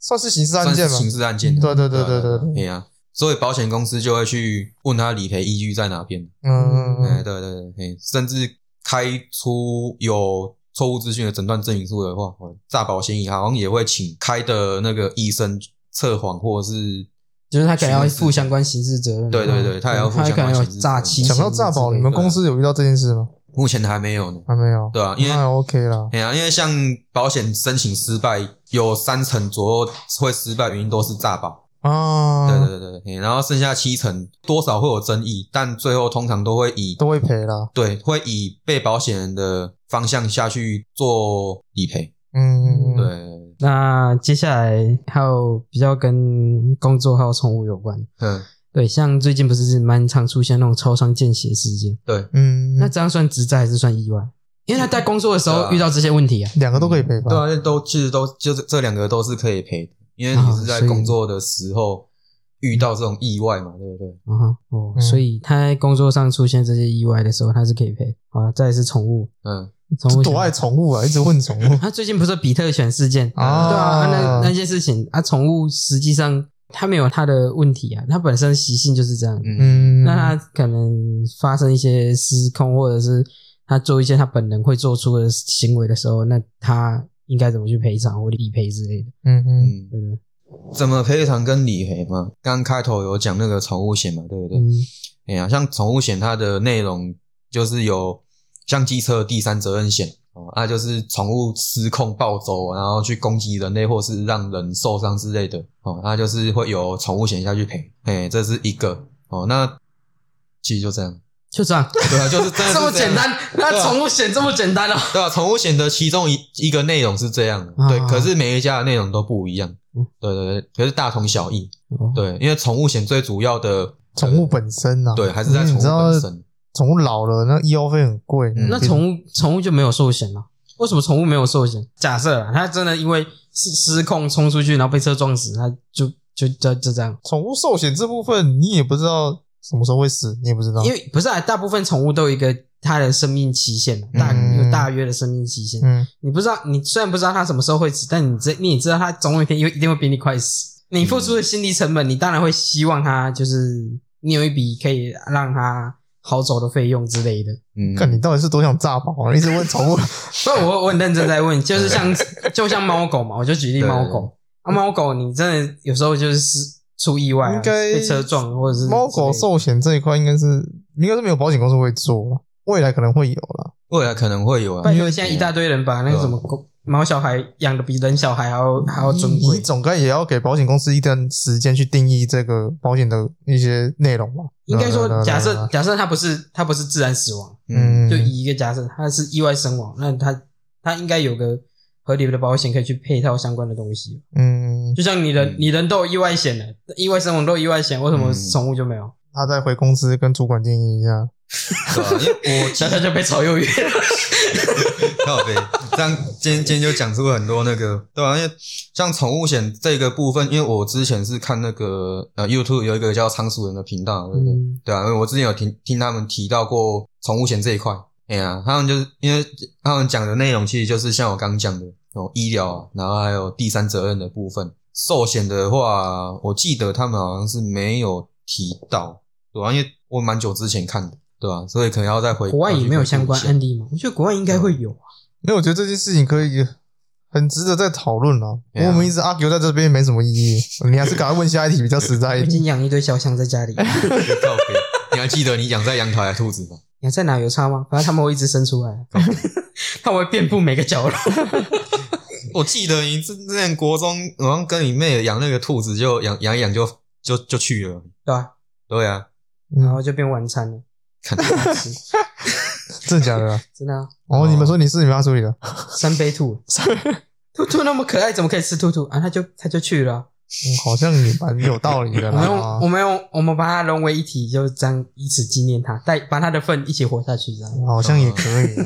算是刑事案件吗，刑事案件，对对对对对，对呀。所以保险公司就会去问他理赔依据在哪边。嗯，哎，对对对，甚至开出有错误资讯的诊断证明书的话，诈保嫌疑好像也会请开的那个医生测谎，或者是就是他可能要负相关刑事责任。对对对，他也要负相关刑事责任。想到诈保，你们公司有遇到这件事吗？目前还没有呢，还没有。对啊，因为 OK 啦。哎呀，因为像保险申请失败，有三成左右会失败，原因都是诈保。哦，对对对对，然后剩下七成多少会有争议，但最后通常都会以都会赔了，对，会以被保险人的方向下去做理赔。嗯，对。那接下来还有比较跟工作还有宠物有关，嗯，对，像最近不是蛮常出现那种超商见血事件，对，嗯，那这样算职灾还是算意外？因为他在工作的时候遇到这些问题啊，两个都可以赔吧？对啊，都其实都就是这两个都是可以赔的。因为你是在工作的时候遇到这种意外嘛，对不对？啊哈哦，所以他在工作上出现这些意外的时候，他是可以赔啊。再来是宠物，嗯，宠物多爱宠物啊，一直问宠物。他最近不是比特犬事件啊？对啊，那那些事情啊，宠物实际上它没有它的问题啊，它本身习性就是这样。嗯，那它可能发生一些失控，或者是它做一些他本人会做出的行为的时候，那他。应该怎么去赔偿或理赔之类的？嗯嗯嗯，怎么赔偿跟理赔嘛？刚开头有讲那个宠物险嘛，对不对？嗯哎呀、嗯，像宠物险它的内容就是有像机车的第三责任险哦，那就是宠物失控暴走，然后去攻击人类或是让人受伤之类的哦，那就是会有宠物险下去赔。哎，这是一个哦，那其实就这样。就这样，对啊，就是 这，这么简单。那宠物险这么简单啊？对啊，宠物险的其中一一个内容是这样的，对。可是每一家的内容都不一样，对对对，可是大同小异。对，因为宠物险最主要的宠物本身啊，对，还是在宠物本身。宠物老了，那医药费很贵。那宠物宠物就没有寿险了？为什么宠物没有寿险？假设啊，它真的因为失失控冲出去，然后被车撞死，它就就就就这样。宠物寿险这部分你也不知道。什么时候会死？你也不知道，因为不是啊，大部分宠物都有一个它的生命期限，大有大约的生命期限。嗯，你不知道，你虽然不知道它什么时候会死，但你知你也知道它总有一天因为一定会比你快死。你付出的心理成本，你当然会希望它就是你有一笔可以让它好走的费用之类的。嗯，看你到底是多想诈保啊？一直问宠物，不，我我很认真在问，就是像就像猫狗嘛，我就举例猫狗啊，猫狗你真的有时候就是。出意外、啊，应该被车撞，或者是猫狗寿险这一块，应该是应该是没有保险公司会做，未来可能会有了，未来可能会有啊。因为现在一大堆人把那个什么狗猫小孩养的比人小孩还要还要尊贵，你总该也要给保险公司一段时间去定义这个保险的一些内容吧？应该说，假设假设它不是它不是自然死亡，嗯，就以一个假设它是意外身亡，那它它应该有个。合理的保险可以去配套相关的东西，嗯，就像你人，你人都有意外险的，意外身亡都有意外险，为什么宠物就没有？他再回公司跟主管建议一下，因为我想想 就被炒鱿鱼，靠北，这样今天今天就讲出了很多那个，对吧？因为像宠物险这个部分，因为我之前是看那个呃 YouTube 有一个叫仓鼠人的频道，对不对？对啊，因为我之前有听听他们提到过宠物险这一块，哎呀，他们就是因为他们讲的内容其实就是像我刚刚讲的。哦，医疗，然后还有第三责任的部分。寿险的话，我记得他们好像是没有提到，对吧？因为我蛮久之前看的，对吧？所以可能要再回。国外也没有相关案例吗？我觉得国外应该会有啊。没有，我觉得这件事情可以很值得再讨论啊。我们一直 argue 在这边没什么意义，你还是赶快问下一题比较实在一点。我已经养一堆小象在家里。你还记得你养在阳台的兔子吗？养在哪有差吗？反正他们会一直生出来，他们会遍布每个角落。我记得你之前国中，好像跟你妹养那个兔子，就养养一养就就就去了，对啊，对啊，然后就变晚餐了，看吃，真的假的？真的啊！哦，你们说你是你妈处理的？三杯兔，兔兔那么可爱，怎么可以吃兔兔啊？他就他就去了。嗯，好像也蛮有道理的。我们用我们用我们把它融为一体，就这样以此纪念它，带把它的粪一起活下去，这样 好像也可以。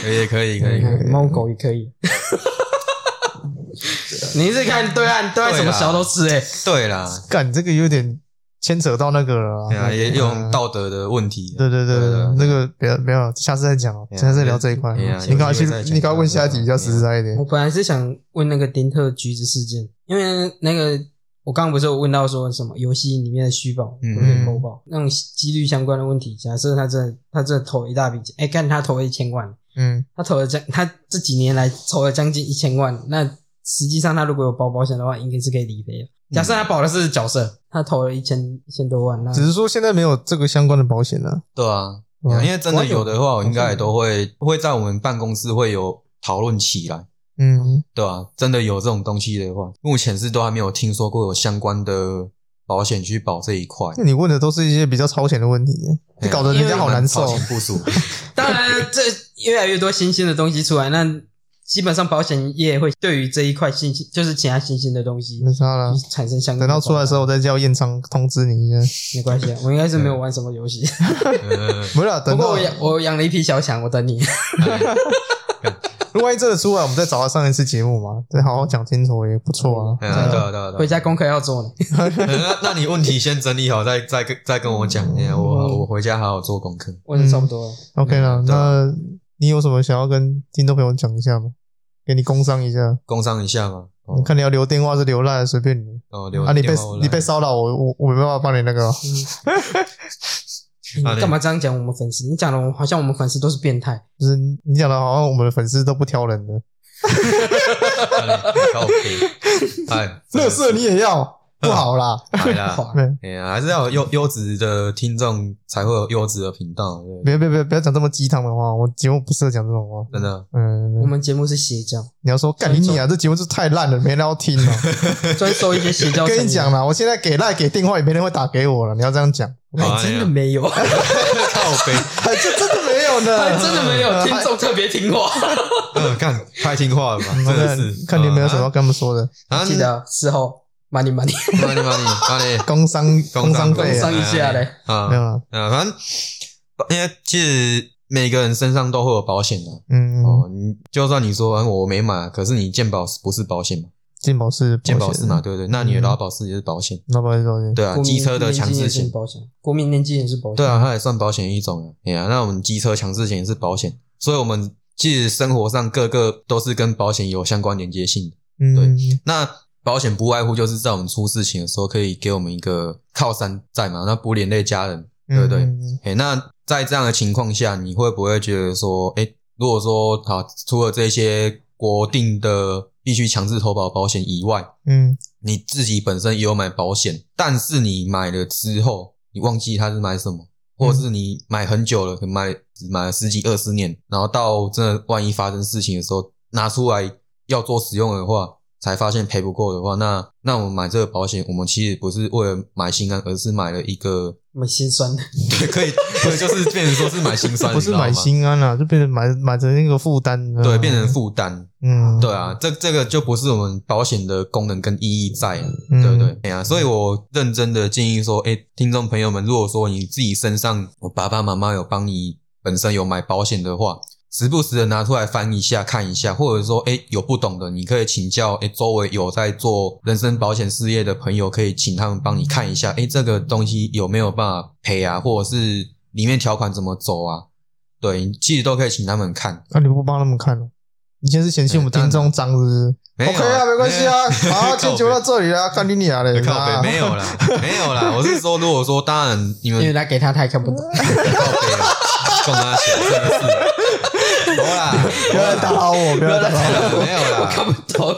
可以可以可以，猫狗也可以。你是看对岸对岸什么小都吃哎？对啦，干这个有点牵扯到那个了，对啊，也有道德的问题。对对对，那个不要不要，下次再讲，下次再聊这一块。你赶快去，你赶快问下一题比较实在一点。我本来是想问那个丁特橘子事件。因为那个，我刚刚不是有问到说什么游戏里面的虚报会不会投保那种几率相关的问题？假设他这他这投一大笔钱，哎，干他投了一千万，嗯，他投了将他这几年来投了将近一千万，那实际上他如果有保保险的话，应该是可以理赔的。假设他保的是角色，他投了一千一千多万，那只是说现在没有这个相关的保险了。对啊，因为真的有的话，我应该也都会会在我们办公室会有讨论起来。嗯，对啊，真的有这种东西的话，目前是都还没有听说过有相关的保险去保这一块。那你问的都是一些比较超前的问题，你搞得人家好难受。当然，这越来越多新兴的东西出来，那基本上保险业会对于这一块新兴，就是其他新兴的东西，没差了，产生相关。等到出来的时候，我再叫验仓通知你一下。没关系，我应该是没有玩什么游戏。没了，等到我养我养了一批小强，我等你。万一真的出来，我们再找他上一次节目嘛，再好好讲清楚也不错啊。对啊，对啊，对啊。回家功课要做呢。那 那你问题先整理好，再再跟再跟我讲。我我回家好好做功课。问的差不多了。OK 了，那你有什么想要跟听众朋友讲一下吗？给你工商一下，工商一下吗？我看你要留电话是留赖，随便你。哦，留啊，你被你被骚扰，我我我没办法帮你那个。你干嘛这样讲我们粉丝？你讲的好像我们粉丝都是变态，就是你讲的好像我们的粉丝都不挑人的。哈哈哈哈哈 OK，哎，乐色你也要？不好啦，哎呀，还是要有优优质的听众才会有优质的频道。别别别，不要讲这么鸡汤的话，我节目不适合讲这种话，真的。嗯，我们节目是邪教。你要说干你你啊，这节目是太烂了，没人要听了。专收一些邪教。跟你讲啦，我现在给赖给电话也没人会打给我了。你要这样讲，还真的没有，靠背，还就真的没有呢，还真的没有。听众特别听话，嗯，看太听话了吧？真的是，看你有没有什么要跟他们说的。记得事后。Money money. Money money money，工商工商工商一下嘞。啊，没有啊，反正因为其实每个人身上都会有保险的，嗯哦，你就算你说我没买，可是你健保不是保险嘛？健保是健保是嘛？对不对？那你的劳保是也是保险，劳保是保险，对啊，机车的强制险。保险，国民年金也是保险，对啊，它也算保险一种啊。哎呀，那我们机车强制险也是保险，所以我们其实生活上各个都是跟保险有相关连接性的，嗯，对，那。保险不外乎就是在我们出事情的时候，可以给我们一个靠山在嘛，那不连累家人，对不对？嗯嗯、那在这样的情况下，你会不会觉得说，诶，如果说好，除了这些国定的必须强制投保保险以外，嗯，你自己本身也有买保险，但是你买了之后，你忘记他是买什么，或者是你买很久了，可能买买了十几二十年，然后到真的万一发生事情的时候，拿出来要做使用的话。才发现赔不够的话，那那我们买这个保险，我们其实不是为了买心安，而是买了一个买心酸的。对，可以，对，就是变成说是买心酸，不是买心安啊，就变成买买成那个负担。对，变成负担。嗯，对啊，这这个就不是我们保险的功能跟意义在，嗯、对不对？哎呀、啊，所以我认真的建议说，哎，听众朋友们，如果说你自己身上，我爸爸妈妈有帮你本身有买保险的话。时不时的拿出来翻一下看一下，或者说，哎有不懂的，你可以请教，哎周围有在做人身保险事业的朋友，可以请他们帮你看一下，哎这个东西有没有办法赔啊，或者是里面条款怎么走啊？对，其实都可以请他们看。那、啊、你不帮他们看了？你先是嫌弃我们听众脏，是不是？OK 啊，没关系啊，好，今天就到这里啦，看你俩了。靠北，没有啦，没有啦，我是说，如果说当然你们，因为他给他他也看不懂，靠北啊，跟他写真的是。好啦，不要打扰 我，不要打扰我。没有啦，我看不懂。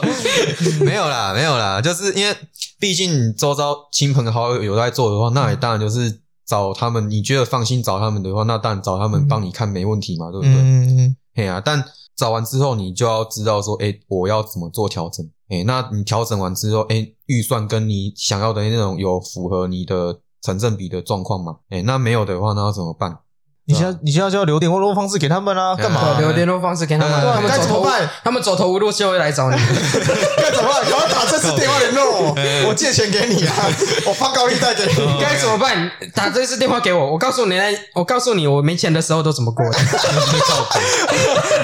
没有啦，没有啦，就是因为毕竟周遭亲朋好友有在做的话，那也当然就是找他们。你觉得放心找他们的话，那当然找他们帮你看没问题嘛，对不对？嗯。嘿啊，但找完之后，你就要知道说，诶，我要怎么做调整？诶，那你调整完之后，诶，预算跟你想要的那种有符合你的成正比的状况吗？诶，那没有的话，那要怎么办？你现在你现在就要留电话联络方式给他们啊？干嘛？留联络方式给他们，他们走投他们走投无路就会来找你。该怎么办？赶快打这次电话联络我，我借钱给你啊，我放高利贷给你。该怎么办？打这次电话给我，我告诉你，我告诉你，我没钱的时候都怎么过的。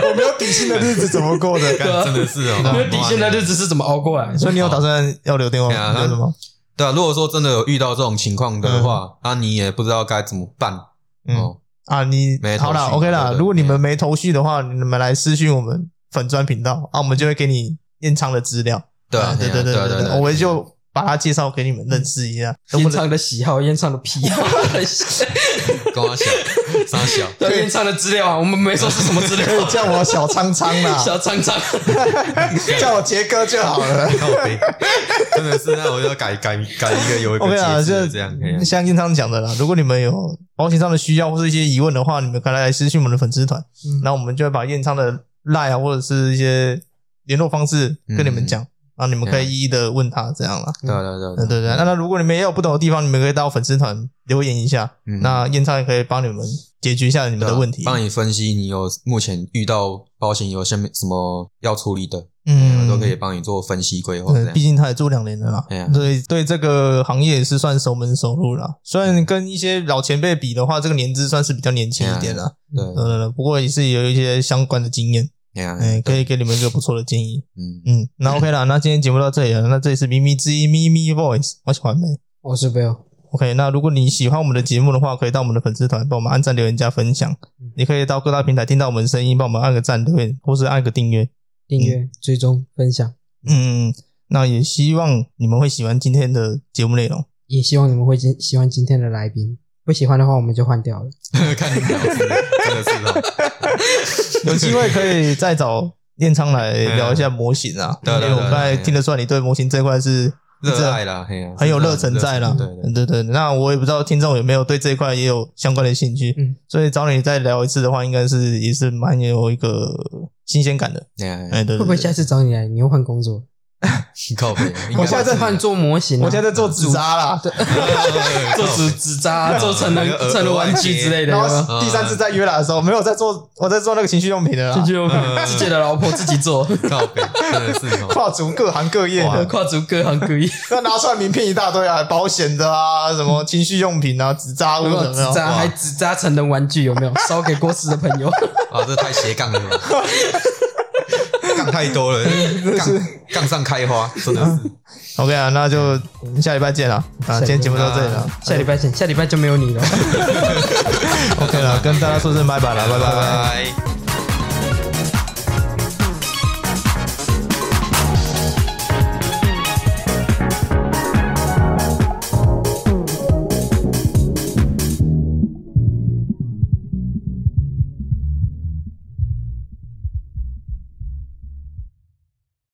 我没有底薪的日子怎么过的？真的是哦，没有底薪的日子是怎么熬过来？所以你有打算要留电话吗？为什么？对啊，如果说真的有遇到这种情况的话，那你也不知道该怎么办哦。啊，你好了，OK 了。如果你们没头绪的话，你们来私讯我们粉砖频道啊，我们就会给你验仓的资料。对啊，对对对对对，我们就把他介绍给你们认识一下。验仓的喜好，烟唱的癖好。跟我小，三小。验仓的资料啊，我们没说是什么资料，叫我小苍苍啦，小苍苍，叫我杰哥就好了。真的是，那我要改改改一个有一个节奏这样。像燕昌讲的啦，如果你们有。保险上的需要或是一些疑问的话，你们可以来私信我们的粉丝团，那、嗯、我们就会把验仓的赖啊或者是一些联络方式跟你们讲，嗯、然后你们可以一一的问他这样啦。对对对对对对。那那如果你们也有不懂的地方，你们可以到粉丝团留言一下，嗯、那燕超也可以帮你们解决一下你们的问题，帮你分析你有目前遇到保险有什么什么要处理的。嗯，都可以帮你做分析规划。对，毕竟他也做两年了啦。对、啊、对，对这个行业也是算熟门熟路了。虽然跟一些老前辈比的话，这个年资算是比较年轻一点了。对，对对，不过也是有一些相关的经验。哎，可以给你们一个不错的建议。嗯嗯，那 OK 了，那今天节目到这里了。那这里是咪咪之音咪咪 Voice，我喜欢没？我是 Bill。OK，那如果你喜欢我们的节目的话，可以到我们的粉丝团帮我们按赞、留言、加分享。你可以到各大平台听到我们的声音，帮我们按个赞、留言，或是按个订阅。订阅、追踪、分享，嗯，那也希望你们会喜欢今天的节目内容，也希望你们会喜喜欢今天的来宾。不喜欢的话，我们就换掉了。看你表情，真的是哦。有机会可以再找验仓来聊一下模型啊，因为我刚才听得出来，你对模型这块是热爱啦，很有热忱在啦。对对对，那我也不知道听众有没有对这一块也有相关的兴趣，嗯，所以找你再聊一次的话，应该是也是蛮有一个新鲜感的。哎，对，会不会下次找你来，你又换工作？靠北！我现在在换做模型，我现在在做纸扎啦，做纸纸扎，做成人成人玩具之类的。然后第三次再约来的时候，没有在做，我在做那个情趣用品的啦。情趣用品，自己的老婆自己做。靠北，真的是跨足各行各业，跨足各行各业。那拿出来名片一大堆啊，保险的啊，什么情趣用品啊，纸扎物的，纸扎还纸扎成人玩具有没有？烧给过世的朋友。啊，这太斜杠了。杠太多了，杠杠上开花，真的是。OK 啊，那就下礼拜见了啊！今天节目到这里了，下礼拜见，下礼拜就没有你了。OK 了，跟大家说声拜拜了，拜拜拜。